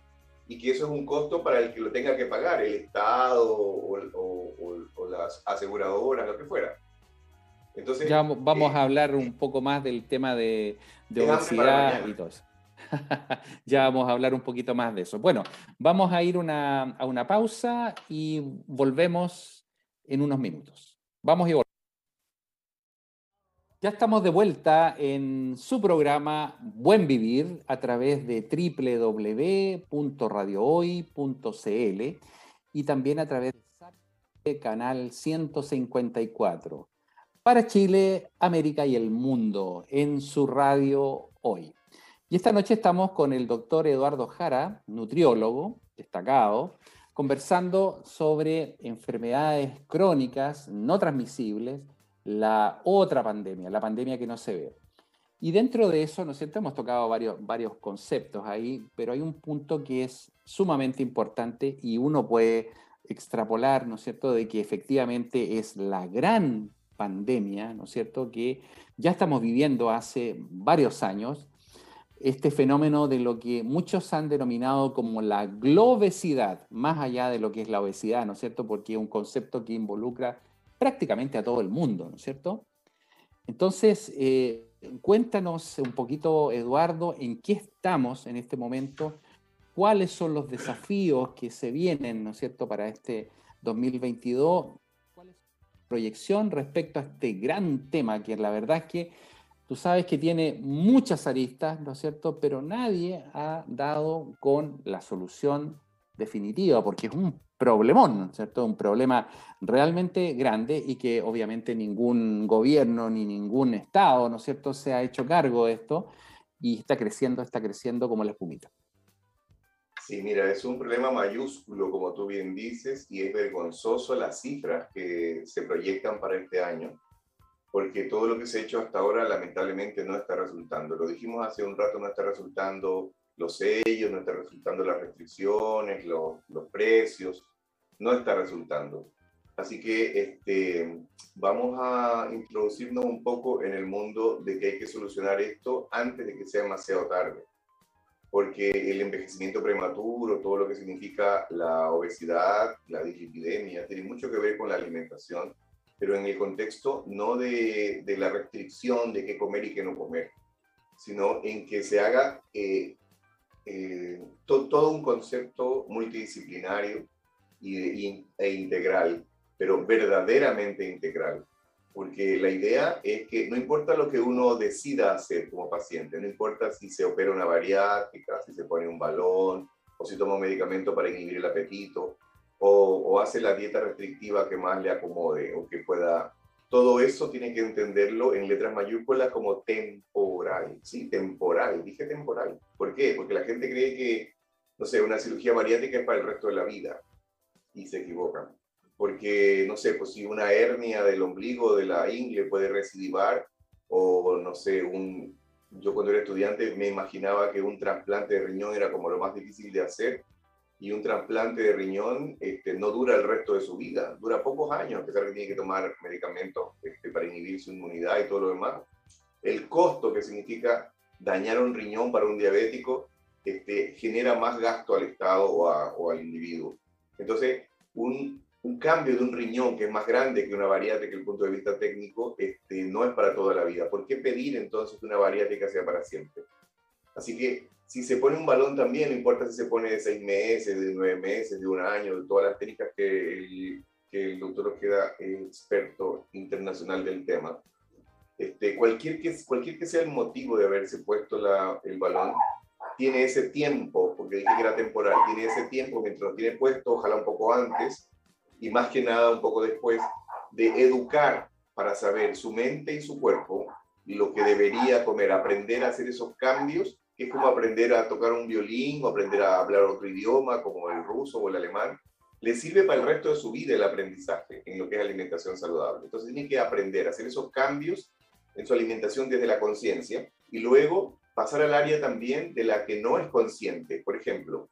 y que eso es un costo para el que lo tenga que pagar, el Estado o, las aseguradoras, lo que fuera. Entonces, ya vamos eh, a hablar un poco más del tema de, obesidad y todo eso. ya vamos a hablar un poquito más de eso. Bueno, vamos a ir a una pausa y volvemos en unos minutos. Vamos y volvemos. Ya estamos de vuelta en su programa Buen Vivir a través de www.radiohoy.cl y también a través de canal 154 para Chile, América y el mundo en su radio hoy. Y esta noche estamos con el doctor Eduardo Jara, nutriólogo destacado, conversando sobre enfermedades crónicas no transmisibles la otra pandemia, la pandemia que no se ve. Y dentro de eso, ¿no cierto? Hemos tocado varios, varios conceptos ahí, pero hay un punto que es sumamente importante y uno puede extrapolar, ¿no es cierto?, de que efectivamente es la gran pandemia, ¿no es cierto?, que ya estamos viviendo hace varios años, este fenómeno de lo que muchos han denominado como la globesidad, más allá de lo que es la obesidad, ¿no es cierto?, porque es un concepto que involucra prácticamente a todo el mundo, ¿no es cierto? Entonces, eh, cuéntanos un poquito, Eduardo, en qué estamos en este momento, cuáles son los desafíos que se vienen, ¿no es cierto?, para este 2022, cuál es proyección respecto a este gran tema, que la verdad es que tú sabes que tiene muchas aristas, ¿no es cierto?, pero nadie ha dado con la solución definitiva, porque es un problemón, cierto? Un problema realmente grande y que obviamente ningún gobierno ni ningún Estado, ¿no es cierto?, se ha hecho cargo de esto y está creciendo, está creciendo como la espumita. Sí, mira, es un problema mayúsculo, como tú bien dices, y es vergonzoso las cifras que se proyectan para este año, porque todo lo que se ha hecho hasta ahora lamentablemente no está resultando. Lo dijimos hace un rato, no está resultando los sellos, no está resultando las restricciones, los, los precios, no está resultando. Así que este, vamos a introducirnos un poco en el mundo de que hay que solucionar esto antes de que sea demasiado tarde. Porque el envejecimiento prematuro, todo lo que significa la obesidad, la dislipidemia, tiene mucho que ver con la alimentación, pero en el contexto no de, de la restricción de qué comer y qué no comer, sino en que se haga eh, eh, todo un concepto multidisciplinario e integral, pero verdaderamente integral. Porque la idea es que no importa lo que uno decida hacer como paciente, no importa si se opera una bariátrica, si se pone un balón, o si toma un medicamento para inhibir el apetito, o, o hace la dieta restrictiva que más le acomode o que pueda todo eso tiene que entenderlo en letras mayúsculas como temporal, ¿sí? Temporal, dije temporal. ¿Por qué? Porque la gente cree que, no sé, una cirugía bariátrica es para el resto de la vida y se equivocan. Porque, no sé, pues si una hernia del ombligo, de la ingle puede recidivar, o no sé, un, yo cuando era estudiante me imaginaba que un trasplante de riñón era como lo más difícil de hacer, y un trasplante de riñón este, no dura el resto de su vida, dura pocos años, a pesar que tiene que tomar medicamentos este, para inhibir su inmunidad y todo lo demás. El costo que significa dañar un riñón para un diabético este, genera más gasto al Estado o, o al individuo. Entonces, un, un, cambio de un riñón que es más grande que una bariátrica desde el punto de vista técnico este, no es para toda la vida. ¿Por qué pedir entonces que una bariátrica sea para siempre? Así que si se pone un balón también, no importa si se pone de seis meses, de nueve meses, de un año, de todas las técnicas que el, que el doctor queda experto internacional del tema. Este, cualquier, que, cualquier que sea el motivo de haberse puesto la, el balón, tiene ese tiempo, porque dije que era temporal, tiene ese tiempo mientras lo tiene puesto, ojalá un poco antes, y más que nada un poco después, de educar para saber su mente y su cuerpo lo que debería comer, aprender a hacer esos cambios, que es como aprender a tocar un violín o aprender a hablar otro idioma como el ruso o el alemán, le sirve para el resto de su vida el aprendizaje en lo que es alimentación saludable. Entonces tiene que aprender a hacer esos cambios en su alimentación desde la conciencia y luego pasar al área también de la que no es consciente. Por ejemplo,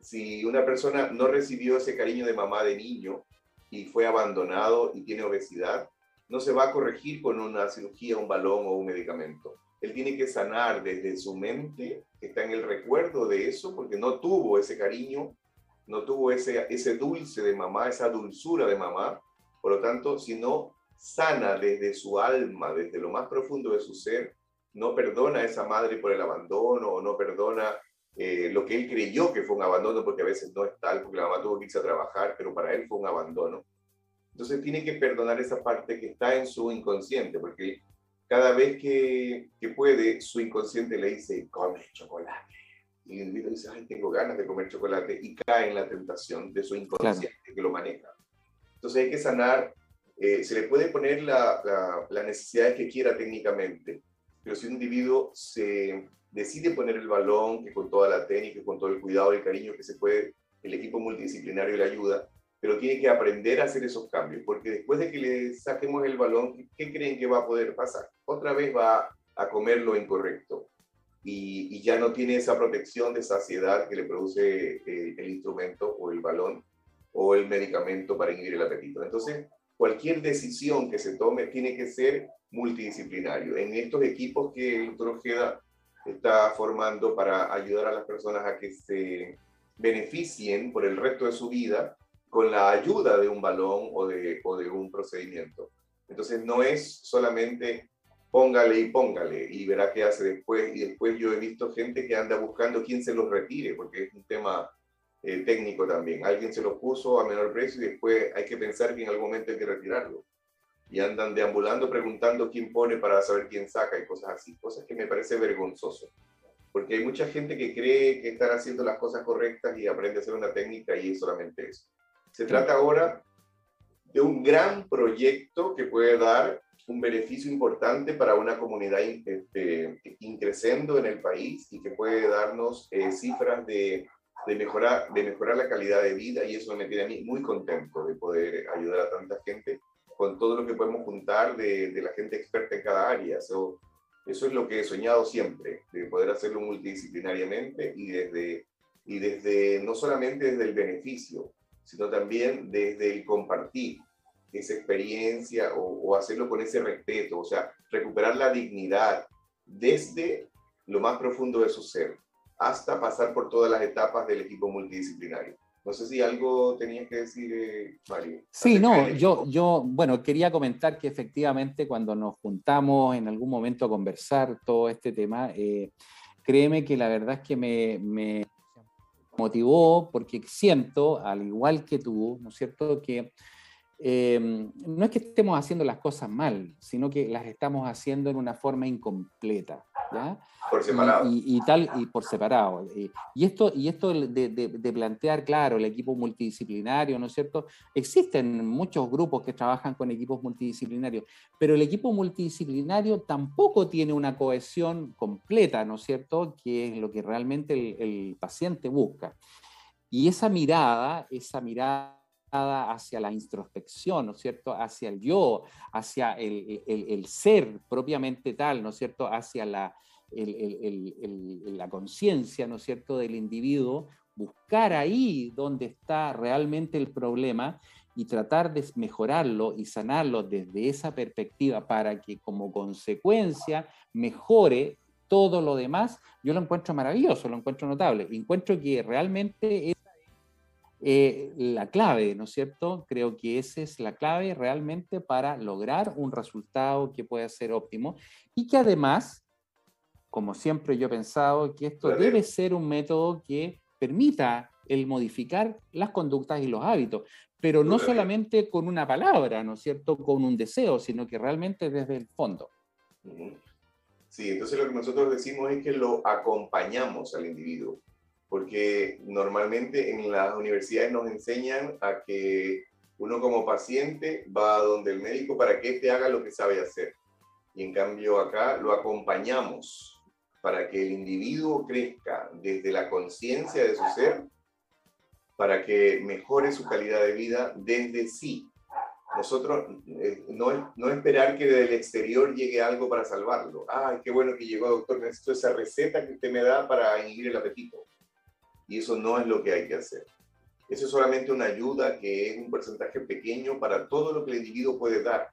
si una persona no recibió ese cariño de mamá de niño y fue abandonado y tiene obesidad, no se va a corregir con una cirugía, un balón o un medicamento. Él tiene que sanar desde su mente, que está en el recuerdo de eso, porque no tuvo ese cariño, no tuvo ese, ese dulce de mamá, esa dulzura de mamá. Por lo tanto, si no sana desde su alma, desde lo más profundo de su ser, no perdona a esa madre por el abandono o no perdona eh, lo que él creyó que fue un abandono, porque a veces no es tal, porque la mamá tuvo que irse a trabajar, pero para él fue un abandono. Entonces tiene que perdonar esa parte que está en su inconsciente, porque cada vez que, que puede, su inconsciente le dice, come chocolate. Y el individuo dice, ay, tengo ganas de comer chocolate, y cae en la tentación de su inconsciente que lo maneja. Entonces hay que sanar, eh, se le puede poner la, la, la necesidad que quiera técnicamente, pero si un individuo se decide poner el balón, que con toda la técnica, con todo el cuidado y el cariño que se puede, el equipo multidisciplinario le ayuda, pero tiene que aprender a hacer esos cambios, porque después de que le saquemos el balón, ¿qué creen que va a poder pasar? Otra vez va a comer lo incorrecto y, ya no tiene esa protección de saciedad que le produce el, el instrumento o el balón o el medicamento para inhibir el apetito. Entonces, cualquier decisión que se tome tiene que ser multidisciplinario. En estos equipos que el doctor Ojeda está formando para ayudar a las personas a que se beneficien por el resto de su vida con la ayuda de un balón o de, o de un procedimiento. Entonces no es solamente póngale y póngale y verá qué hace después. Y después yo he visto gente que anda buscando quién se los retire, porque es un tema eh, técnico también. Alguien se los puso a menor precio y después hay que pensar que en algún momento hay que retirarlo y andan deambulando preguntando quién pone para saber quién saca y cosas así, cosas que me parece vergonzoso, porque hay mucha gente que cree que están haciendo las cosas correctas y aprende a hacer una técnica y es solamente eso. Se trata ahora de un gran proyecto que puede dar un beneficio importante para una comunidad este, increciendo en el país y que puede darnos eh, cifras de, de, mejorar, de mejorar la calidad de vida y eso me tiene a mí muy contento de poder ayudar a tanta gente con todo lo que podemos juntar de, la gente experta en cada área. eso es lo que he soñado siempre, de poder hacerlo multidisciplinariamente y desde, y desde no solamente desde el beneficio, sino también desde el compartir esa experiencia o, o hacerlo con ese respeto, o sea, recuperar la dignidad desde lo más profundo de su ser hasta pasar por todas las etapas del equipo multidisciplinario. No sé si algo tenías que decir, eh, Mario. Sí, no, yo, yo, bueno, quería comentar que efectivamente cuando nos juntamos en algún momento a conversar todo este tema, eh, créeme que la verdad es que me, me, motivó porque siento, al igual que tú, ¿no es cierto?, que eh, no es que estemos haciendo las cosas mal, sino que las estamos haciendo en una forma incompleta. ¿ya? Por separado. Y, y, y tal, y por separado. Y esto, y esto de, de, de, plantear, claro, el equipo multidisciplinario, ¿no es cierto? Existen muchos grupos que trabajan con equipos multidisciplinarios, pero el equipo multidisciplinario tampoco tiene una cohesión completa, ¿no es cierto? Que es lo que realmente el, el paciente busca. Y esa mirada, esa mirada hacia la introspección, ¿no es cierto? Hacia el yo, hacia el, el, el ser propiamente tal, ¿no es cierto? Hacia la, la conciencia, ¿no es cierto?, del individuo, buscar ahí donde está realmente el problema y tratar de mejorarlo y sanarlo desde esa perspectiva para que como consecuencia mejore todo lo demás, yo lo encuentro maravilloso, lo encuentro notable. Encuentro que realmente eh, la clave, ¿no es cierto? Creo que esa es la clave realmente para lograr un resultado que pueda ser óptimo y que además, como siempre yo he pensado, que esto debe ser un método que permita el modificar las conductas y los hábitos, pero no solamente con una palabra, ¿no es cierto? Con un deseo, sino que realmente desde el fondo. Sí, entonces lo que nosotros decimos es que lo acompañamos al individuo, porque normalmente en las universidades nos enseñan a que uno como paciente va a donde el médico para que éste haga lo que sabe hacer. Y en cambio acá lo acompañamos para que el individuo crezca desde la conciencia de su ser, para que mejore su calidad de vida desde sí, nosotros eh, no, no esperar que desde el exterior llegue algo para salvarlo. Ay, qué bueno que llegó, doctor, necesito esa receta que usted me da para inhibir el apetito. Y eso no es lo que hay que hacer. Eso es solamente una ayuda que es un porcentaje pequeño para todo lo que el individuo puede dar.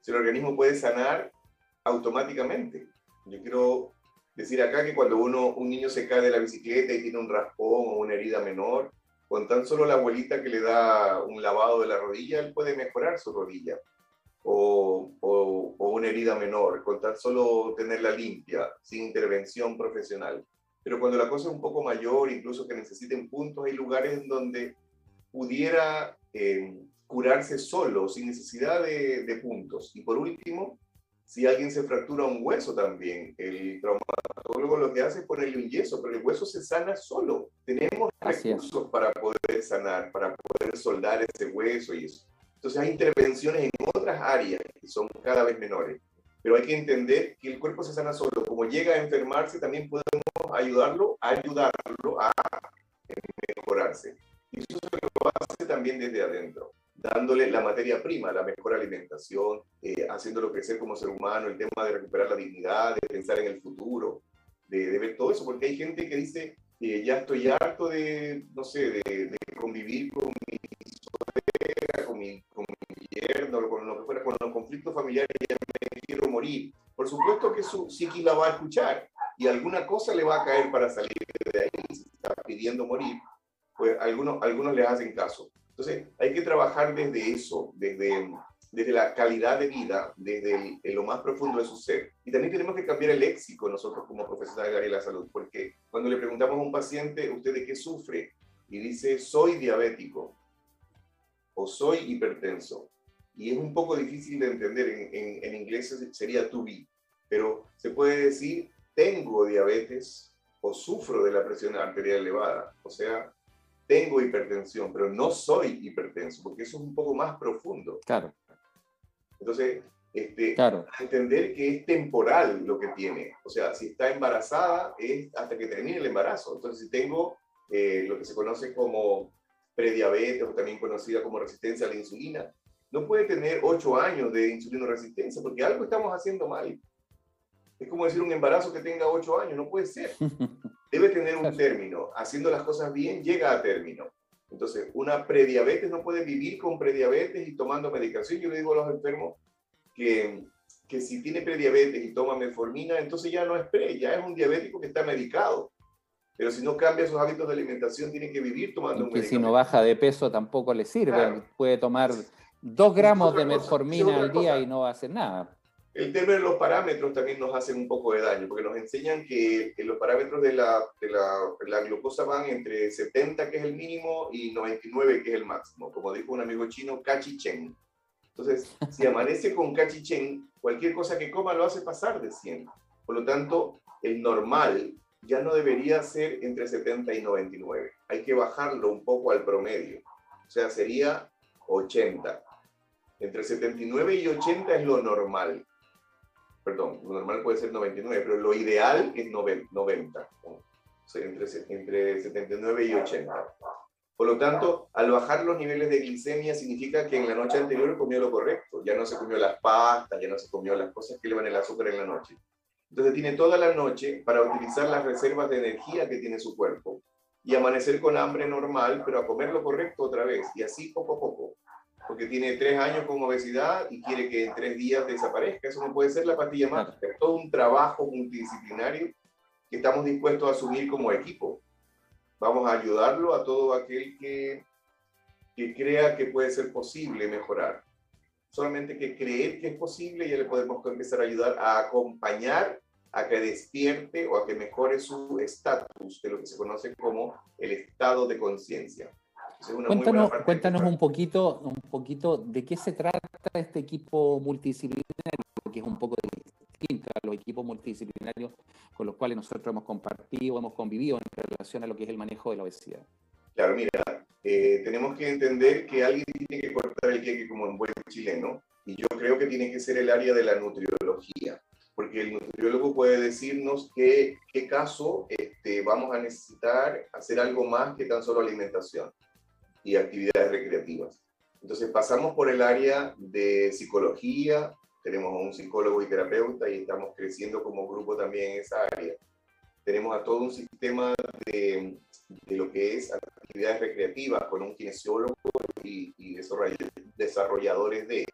Si el organismo puede sanar automáticamente. Yo quiero decir acá que cuando uno, un niño se cae de la bicicleta y tiene un raspón o una herida menor, con tan solo la abuelita que le da un lavado de la rodilla, él puede mejorar su rodilla. O, o, una herida menor, con tan solo tenerla limpia, sin intervención profesional. Pero cuando la cosa es un poco mayor, incluso que necesiten puntos, hay lugares en donde pudiera eh, curarse solo, sin necesidad de, de puntos. Y por último, si alguien se fractura un hueso también, el traumatólogo lo que hace es ponerle un yeso, pero el hueso se sana solo. Tenemos recursos para poder sanar, para poder soldar ese hueso y eso. Entonces hay intervenciones en otras áreas que son cada vez menores. Pero hay que entender que el cuerpo se sana solo. Como llega a enfermarse, también podemos ayudarlo a ayudarlo a mejorarse. Y eso se lo hace también desde adentro dándole la materia prima, la mejor alimentación, eh, haciéndolo crecer como ser humano, el tema de recuperar la dignidad, de pensar en el futuro, de, ver todo eso, porque hay gente que dice, eh, ya estoy harto de, no sé, de, convivir con mi suegra, con mi, con mi yerno, con lo que fuera, con los conflictos familiares, ya me quiero morir. Por supuesto que su psiqui la va a escuchar y alguna cosa le va a caer para salir de ahí, si está pidiendo morir, pues algunos, algunos le hacen caso. Entonces, hay que trabajar desde eso, desde, desde la calidad de vida, desde lo más profundo de su ser. Y también tenemos que cambiar el léxico nosotros como profesionales de la salud, porque cuando le preguntamos a un paciente, ¿usted de qué sufre? Y dice, soy diabético o soy hipertenso. Y es un poco difícil de entender, en, en inglés sería to be, pero se puede decir, tengo diabetes o sufro de la presión arterial elevada. O sea, tengo hipertensión, pero no soy hipertenso, porque eso es un poco más profundo. Claro. Entonces, este, claro. entender que es temporal lo que tiene. O sea, si está embarazada es hasta que termine el embarazo. Entonces, si tengo eh, lo que se conoce como prediabetes o también conocida como resistencia a la insulina, no puede tener ocho años de insulino resistencia porque algo estamos haciendo mal. Es como decir un embarazo que tenga ocho años, no puede ser. Debe tener un término. Haciendo las cosas bien, llega a término. Entonces, una prediabetes no puede vivir con prediabetes y tomando medicación. Yo le digo a los enfermos que, que si tiene prediabetes y toma metformina, entonces ya no es pre, ya es un diabético que está medicado. Pero si no cambia sus hábitos de alimentación, tiene que vivir tomando un medicamento. si no baja de peso tampoco le sirve. Puede tomar dos gramos de metformina al día y no va a hacer nada. El tema de los parámetros también nos hacen un poco de daño, porque nos enseñan que, los parámetros de, la, de la, glucosa van entre 70, que es el mínimo, y 99, que es el máximo. Como dijo un amigo chino, cachichen. Entonces, si amanece con cachichen, cualquier cosa que coma lo hace pasar de 100. Por lo tanto, el normal ya no debería ser entre 70 y 99. Hay que bajarlo un poco al promedio. O sea, sería 80. Entre 79 y 80 es lo normal perdón, lo normal puede ser 99, pero lo ideal es 90, entre, entre 79 y 80. Por lo tanto, al bajar los niveles de glicemia significa que en la noche anterior comió lo correcto, ya no se comió las pastas, ya no se comió las cosas que le van el azúcar en la noche. Entonces tiene toda la noche para utilizar las reservas de energía que tiene su cuerpo y amanecer con hambre normal, pero a comer lo correcto otra vez y así poco a poco porque tiene tres años con obesidad y quiere que en tres días desaparezca. Eso no puede ser la pastilla mágica. Es todo un trabajo multidisciplinario que estamos dispuestos a asumir como equipo. Vamos a ayudarlo a todo aquel que, que crea que puede ser posible mejorar. Solamente que creer que es posible ya le podemos empezar a ayudar a acompañar a que despierte o a que mejore su estatus, de lo que se conoce como el estado de conciencia. Cuéntanos, cuéntanos un poquito, un poquito de qué se trata este equipo multidisciplinario, que es un poco distinto a los equipos multidisciplinarios con los cuales nosotros hemos compartido, hemos convivido en relación a lo que es el manejo de la obesidad. Claro, mira, eh, tenemos que entender que alguien tiene que cortar el queque como un buen chileno, y yo creo que tiene que ser el área de la nutriología, porque el nutriólogo puede decirnos que, qué caso este, vamos a necesitar hacer algo más que tan solo alimentación y actividades recreativas. Entonces pasamos por el área de psicología, tenemos a un psicólogo y terapeuta y estamos creciendo como grupo también en esa área. Tenemos a todo un sistema de, de lo que es actividades recreativas con un kinesiólogo y, y desarrolladores de...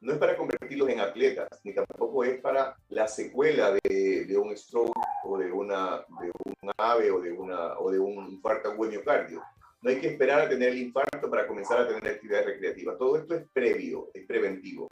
No es para convertirlos en atletas, ni tampoco es para la secuela de, de un stroke o de, una, de un ave o de, una, o de un infarto al miocardio. No hay que esperar a tener el infarto para comenzar a tener actividades recreativas. Todo esto es previo, es preventivo.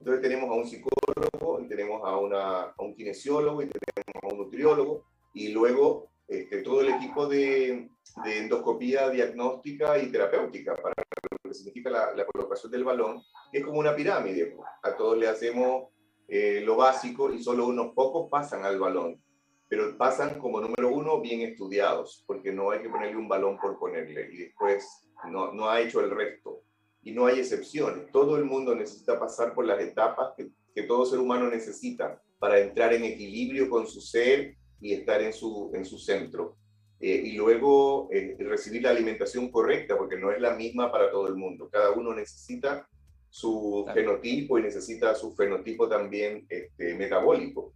Entonces tenemos a un psicólogo, tenemos a, un kinesiólogo, y tenemos a un nutriólogo, y luego este, todo el equipo de, de, endoscopía diagnóstica y terapéutica para lo que significa la, colocación del balón, que es como una pirámide. A todos le hacemos eh, lo básico y solo unos pocos pasan al balón, pero pasan como número uno bien estudiados, porque no hay que ponerle un balón por ponerle y después no, no ha hecho el resto y no hay excepciones. Todo el mundo necesita pasar por las etapas que, que, todo ser humano necesita para entrar en equilibrio con su ser y estar en su, en su centro. Eh, y luego eh, recibir la alimentación correcta, porque no es la misma para todo el mundo. Cada uno necesita su claro. fenotipo y necesita su fenotipo también este, metabólico,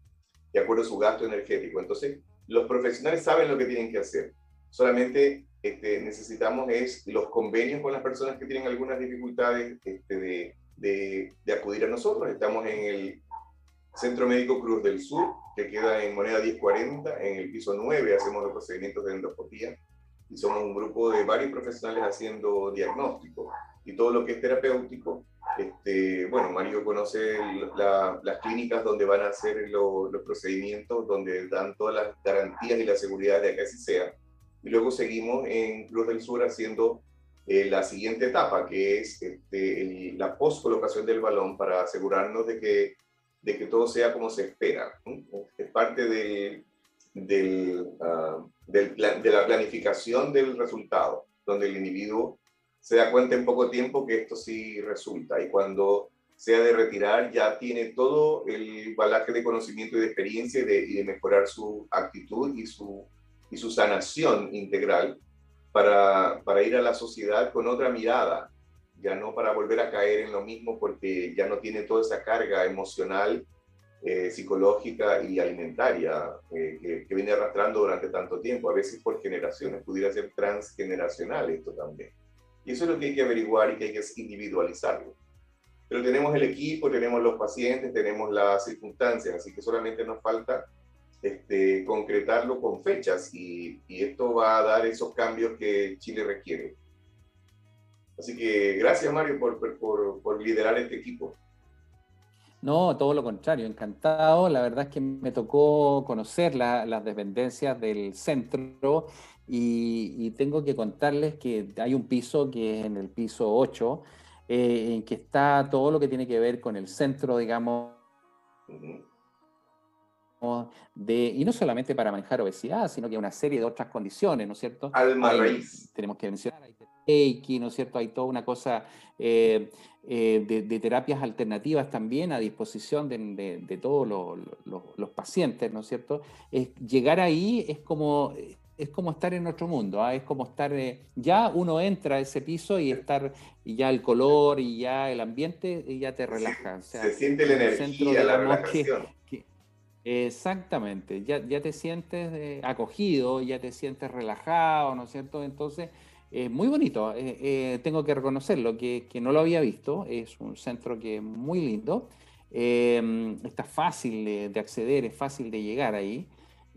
de acuerdo a su gasto energético. Entonces, los profesionales saben lo que tienen que hacer. Solamente este, necesitamos es los convenios con las personas que tienen algunas dificultades este, de, de, de, acudir a nosotros. Estamos en el Centro Médico Cruz del Sur, que queda en moneda 1040, en el piso 9 hacemos los procedimientos de endoscopía y somos un grupo de varios profesionales haciendo diagnóstico y todo lo que es terapéutico. Este, bueno, Mario conoce la, las clínicas donde van a hacer lo, los procedimientos, donde dan todas las garantías y la seguridad de que así sea y luego seguimos en Cruz del Sur haciendo eh, la siguiente etapa, que es este, el, la post-colocación del balón para asegurarnos de que, de que todo sea como se espera. Es parte de, del, uh, de la planificación del resultado, donde el individuo se da cuenta en poco tiempo que esto sí resulta. Y cuando sea de retirar ya tiene todo el balaje de conocimiento y de experiencia y de, y de mejorar su actitud y su y su sanación integral para, para ir a la sociedad con otra mirada, ya no para volver a caer en lo mismo porque ya no tiene toda esa carga emocional, eh, psicológica y alimentaria eh, que, viene arrastrando durante tanto tiempo, a veces por generaciones, pudiera ser transgeneracional esto también. Y eso es lo que hay que averiguar y que hay que individualizarlo. Pero tenemos el equipo, tenemos los pacientes, tenemos las circunstancias, así que solamente nos falta este, concretarlo con fechas y, esto va a dar esos cambios que Chile requiere. Así que gracias Mario por liderar este equipo. No, todo lo contrario, encantado. La verdad es que me tocó conocer la, las dependencias del centro y, y, tengo que contarles que hay un piso que es en el piso 8, eh, en que está todo lo que tiene que ver con el centro, digamos, de, y no solamente para manejar obesidad, sino que hay una serie de otras condiciones, ¿no es cierto? Alma hay, raíz. Tenemos que mencionar, hay Reiki, ¿no es cierto? Hay toda una cosa eh, eh, de, de, terapias alternativas también a disposición de, de, de todos los, los, los, pacientes, ¿no es cierto? Es, llegar ahí es como, es como estar en otro mundo, ¿eh? es como estar, eh, ya uno entra a ese piso y estar, y ya el color y ya el ambiente y ya te relaja. O sea, se siente la energía, centro, la relajación. Que, Exactamente, ya, ya te sientes eh, acogido, ya te sientes relajado, ¿no es cierto? Entonces, eh, muy bonito, eh, eh, tengo que reconocerlo, que, que, no lo había visto, es un centro que es muy lindo, eh, está fácil de, de, acceder, es fácil de llegar ahí,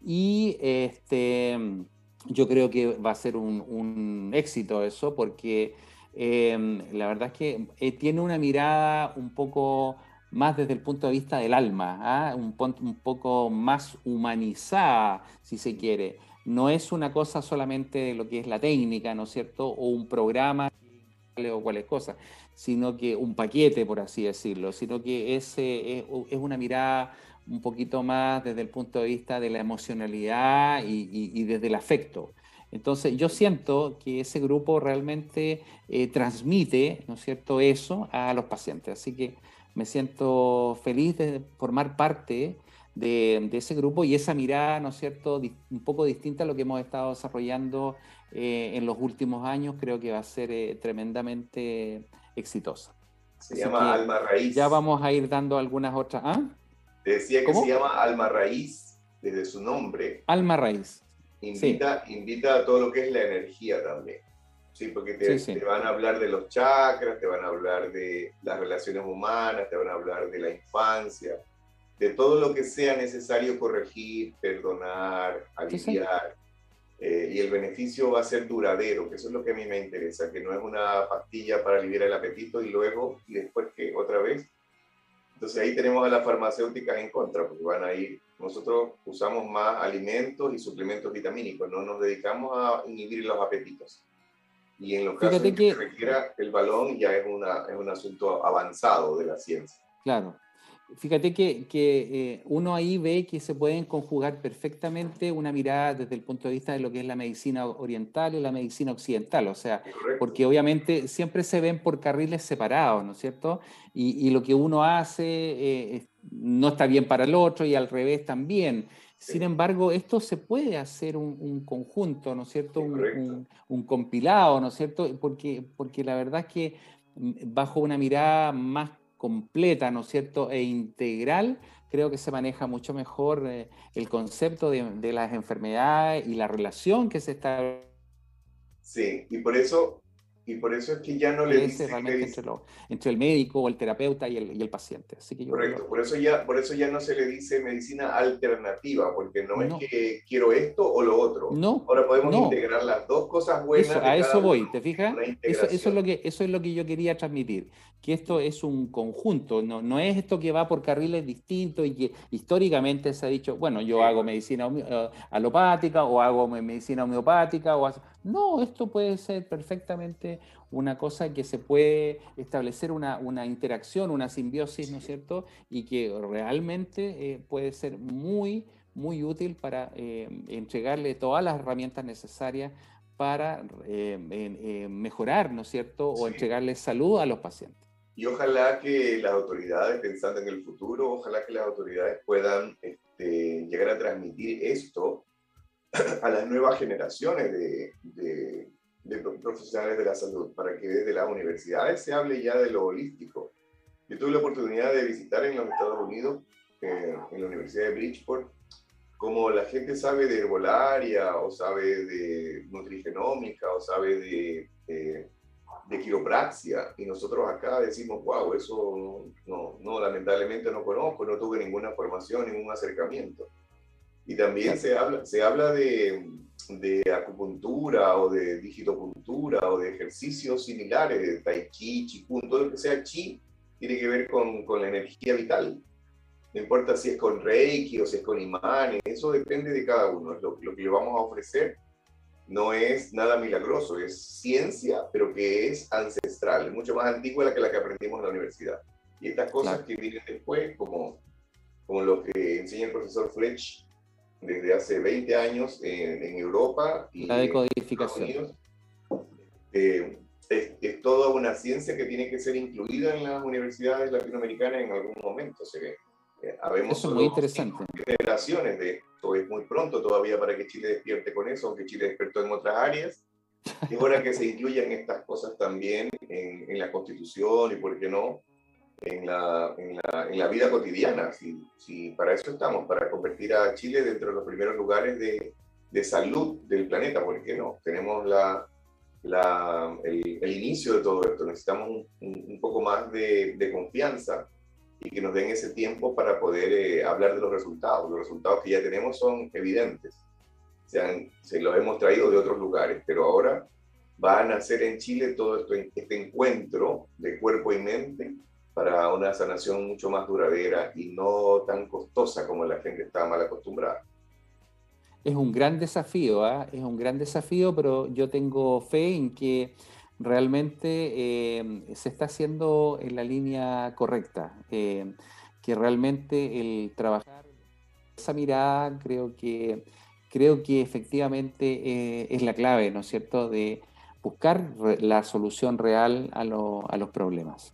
y este, yo creo que va a ser un, éxito eso, porque la verdad es que tiene una mirada un poco más desde el punto de vista del alma, ¿eh? un, un, poco más humanizada, si se quiere. No es una cosa solamente de lo que es la técnica, ¿no es cierto? O un programa o cualquier cosa, sino que un paquete, por así decirlo, sino que es, es, una mirada un poquito más desde el punto de vista de la emocionalidad y, desde el afecto. Entonces, yo siento que ese grupo realmente eh, transmite, ¿no es cierto?, eso a los pacientes. Así que me siento feliz de formar parte de, ese grupo y esa mirada, ¿no es cierto?, un poco distinta a lo que hemos estado desarrollando eh, en los últimos años, creo que va a ser eh, tremendamente exitosa. Se llama Alma Raíz. Ya vamos a ir dando algunas otras. ¿Ah? decía que se llama Alma Raíz desde su nombre. Alma Raíz. Invita, invita a todo lo que es la energía también. Sí, porque te, te, van a hablar de los chakras, te van a hablar de las relaciones humanas, te van a hablar de la infancia, de todo lo que sea necesario corregir, perdonar, aliviar. Eh, y el beneficio va a ser duradero, que eso es lo que a mí me interesa, que no es una pastilla para aliviar el apetito y luego, y después que otra vez. Entonces ahí tenemos a las farmacéuticas en contra, porque van a ir, nosotros usamos más alimentos y suplementos vitamínicos, no nos dedicamos a inhibir los apetitos. Y en los casos que, que requiera el balón ya es, una, es un asunto avanzado de la ciencia. Claro, Fíjate que, que eh, uno ahí ve que se pueden conjugar perfectamente una mirada desde el punto de vista de lo que es la medicina oriental y la medicina occidental, o sea, porque obviamente siempre se ven por carriles separados, ¿no es cierto? Y, y lo que uno hace eh, no está bien para el otro y al revés también. Sin embargo, esto se puede hacer un, un conjunto, ¿no es cierto? Un, un, compilado, ¿no es cierto? Porque, porque la verdad es que mm, bajo una mirada más completa, ¿no es cierto?, e integral, creo que se maneja mucho mejor eh, el concepto de, de, las enfermedades y la relación que se está... Sí, y por eso y por eso es que ya no le dice realmente entre, entre, el médico o el terapeuta y el, y el paciente. Así que Correcto, por, eso ya, por eso ya no se le dice medicina alternativa, porque no, es que quiero esto o lo otro. No. Ahora podemos integrar las dos cosas buenas. a eso voy, ¿te fijas? Eso, eso, es lo que, eso es lo que yo quería transmitir, que esto es un conjunto, no, no es esto que va por carriles distintos y que históricamente se ha dicho, bueno, yo hago medicina eh, alopática o hago medicina homeopática o no, esto puede ser perfectamente una cosa que se puede establecer una, interacción, una simbiosis, ¿no es cierto? Y que realmente eh, puede ser muy, muy útil para eh, entregarle todas las herramientas necesarias para eh, mejorar, ¿no es cierto? O entregarle salud a los pacientes. Y ojalá que las autoridades, pensando en el futuro, ojalá que las autoridades puedan este, llegar a transmitir esto a las nuevas generaciones de, de, profesionales de la salud, para que desde las universidades se hable ya de lo holístico. Yo tuve la oportunidad de visitar en los Estados Unidos, eh, en la Universidad de Bridgeport, como la gente sabe de herbolaria o sabe de nutrigenómica o sabe de, de quiropraxia y nosotros acá decimos, wow, eso no, no, lamentablemente no conozco, no tuve ninguna formación, ningún acercamiento. Y también se habla, se habla de, de acupuntura o de digitopuntura o de ejercicios similares, de tai chi, todo lo que sea chi tiene que ver con, con la energía vital. No importa si es con reiki o si es con imanes, eso depende de cada uno. Lo, lo que le vamos a ofrecer no es nada milagroso, es ciencia, pero que es ancestral, es mucho más antigua que la que aprendimos en la universidad. Y estas cosas que vienen después, como, como lo que enseña el profesor Fletch desde hace 20 años en, Europa y la decodificación. En Estados Unidos, eh, es, toda una ciencia que tiene que ser incluida en las universidades latinoamericanas en algún momento. Se ve. Eh, eso es muy interesante. Generaciones de es muy pronto todavía para que Chile despierte con eso, aunque Chile despertó en otras áreas. Es hora que se incluyan estas cosas también en, en la Constitución y, ¿por qué no?, en la, en la, en la vida cotidiana. Si, si, para eso estamos, para convertir a Chile dentro de los primeros lugares de, de salud del planeta, porque no, tenemos la, la, el, el, inicio de todo esto. Necesitamos un, un, poco más de, de, confianza y que nos den ese tiempo para poder eh, hablar de los resultados. Los resultados que ya tenemos son evidentes. Se, han, se los hemos traído de otros lugares, pero ahora va a nacer en Chile todo esto, este encuentro de cuerpo y mente para una sanación mucho más duradera y no tan costosa como la gente está mal acostumbrada. Es un gran desafío, ¿eh? es un gran desafío, pero yo tengo fe en que realmente se está haciendo en la línea correcta, que realmente el trabajar esa mirada creo que, creo que efectivamente es la clave, ¿no es cierto?, de buscar la solución real a, a los problemas.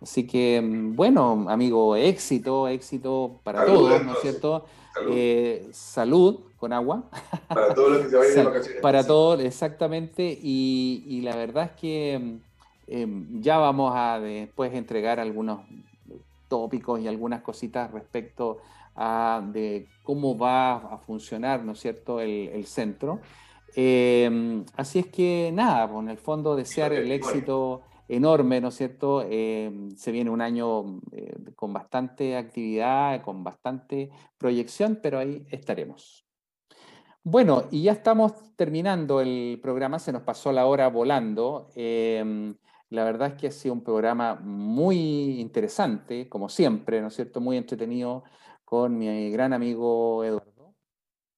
Así que, mm, bueno, amigo, éxito, éxito para todos, ¿no es cierto? Eh, salud. Con agua. Para todos los que se vayan de vacaciones. Para todos, exactamente. Y, la verdad es que em, ya vamos a después entregar algunos tópicos y algunas cositas respecto a de cómo va a funcionar, ¿no es cierto?, el, centro. Em, así es que nada, pues, en el fondo desear el éxito enorme, ¿no es cierto? Eh, se viene un año eh, con bastante actividad, con bastante proyección, pero ahí estaremos. Bueno, y ya estamos terminando el programa, se nos pasó la hora volando. Em, la verdad es que ha sido un programa muy interesante, como siempre, ¿no es cierto? Muy entretenido con mi gran amigo Eduardo.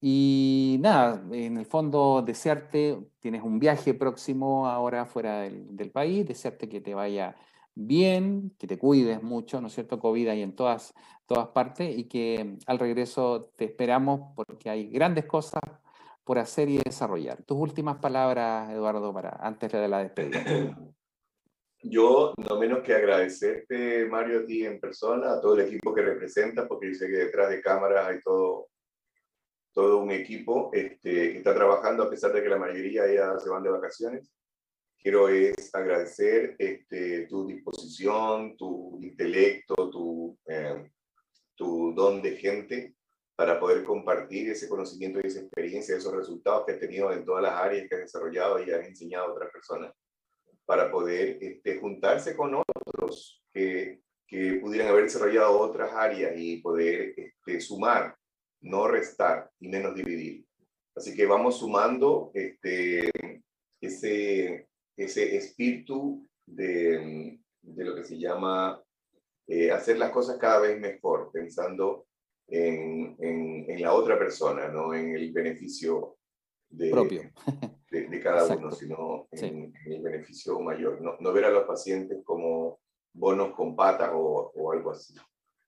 Y nada, en el fondo, desearte, tienes un viaje próximo ahora fuera del, país, desearte que te vaya bien, que te cuides mucho, ¿no es cierto? COVID hay en todas, todas partes y que al regreso te esperamos porque hay grandes cosas por hacer y desarrollar. Tus últimas palabras, Eduardo, para antes de la despedida. Yo no menos que agradecerte, Mario, a ti en persona, a todo el equipo que representas, porque dice que detrás de cámaras hay todo todo un equipo este, que está trabajando a pesar de que la mayoría ya se van de vacaciones. Quiero es agradecer este, tu disposición, tu intelecto, tu, eh, tu don de gente para poder compartir ese conocimiento y esa experiencia, esos resultados que has tenido en todas las áreas que has desarrollado y has enseñado a otras personas, para poder este, juntarse con otros que, que pudieran haber desarrollado otras áreas y poder este, sumar no restar y menos dividir. Así que vamos sumando este, ese, ese espíritu de, de lo que se llama eh, hacer las cosas cada vez mejor, pensando en, en, la otra persona, no en el beneficio de, propio de, cada uno, sino en, el beneficio mayor. No, no, ver a los pacientes como bonos con patas o, o algo así,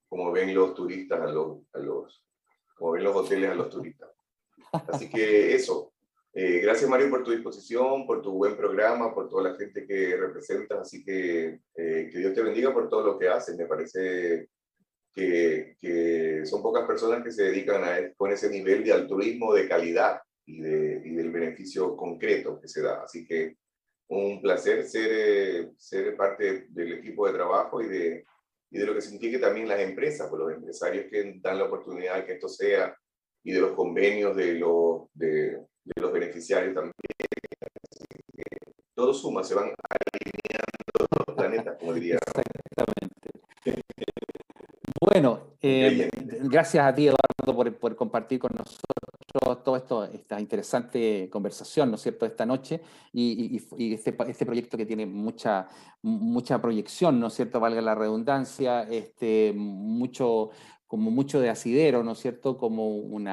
como ven los turistas a los, a los como ven los hoteles a los turistas. Así que eso. Eh, gracias Mario por tu disposición, por tu buen programa, por toda la gente que representas. Así que eh, que Dios te bendiga por todo lo que haces. Me parece que, que, son pocas personas que se dedican a con ese nivel de altruismo, de calidad y, de, y del beneficio concreto que se da. Así que un placer ser, ser parte del equipo de trabajo y de, y de lo que signifique también las empresas, por pues, los empresarios que dan la oportunidad de que esto sea, y de los convenios de los, de, de los beneficiarios también. todo suma, se van alineando los planetas, como diría. Exactamente. Bueno, eh, gracias a ti, Eduardo, por, por compartir con nosotros todo esto, esta interesante conversación, ¿no es cierto?, esta noche y, este, este, proyecto que tiene mucha, mucha proyección, ¿no es cierto?, valga la redundancia, este, mucho, como mucho de asidero, ¿no es cierto?, como un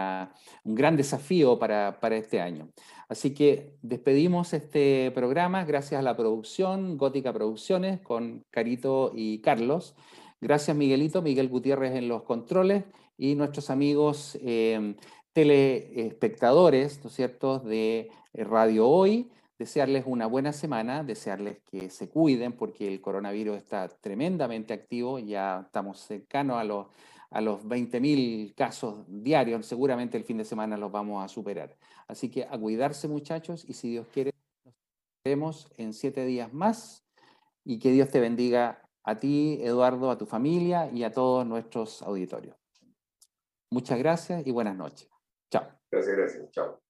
gran desafío para, para este año. Así que despedimos este programa gracias a la producción, Gótica Producciones, con Carito y Carlos. Gracias Miguelito, Miguel Gutiérrez en los controles y nuestros amigos eh, telespectadores, ¿no es cierto?, de Radio Hoy, desearles una buena semana, desearles que se cuiden porque el coronavirus está tremendamente activo, ya estamos cercanos a los, a los 20.000 casos diarios, seguramente el fin de semana los vamos a superar. Así que a cuidarse muchachos y si Dios quiere, nos vemos en siete días más y que Dios te bendiga a ti, Eduardo, a tu familia y a todos nuestros auditorios. Muchas gracias y buenas noches. Chao. Gracias, gracias. Chao.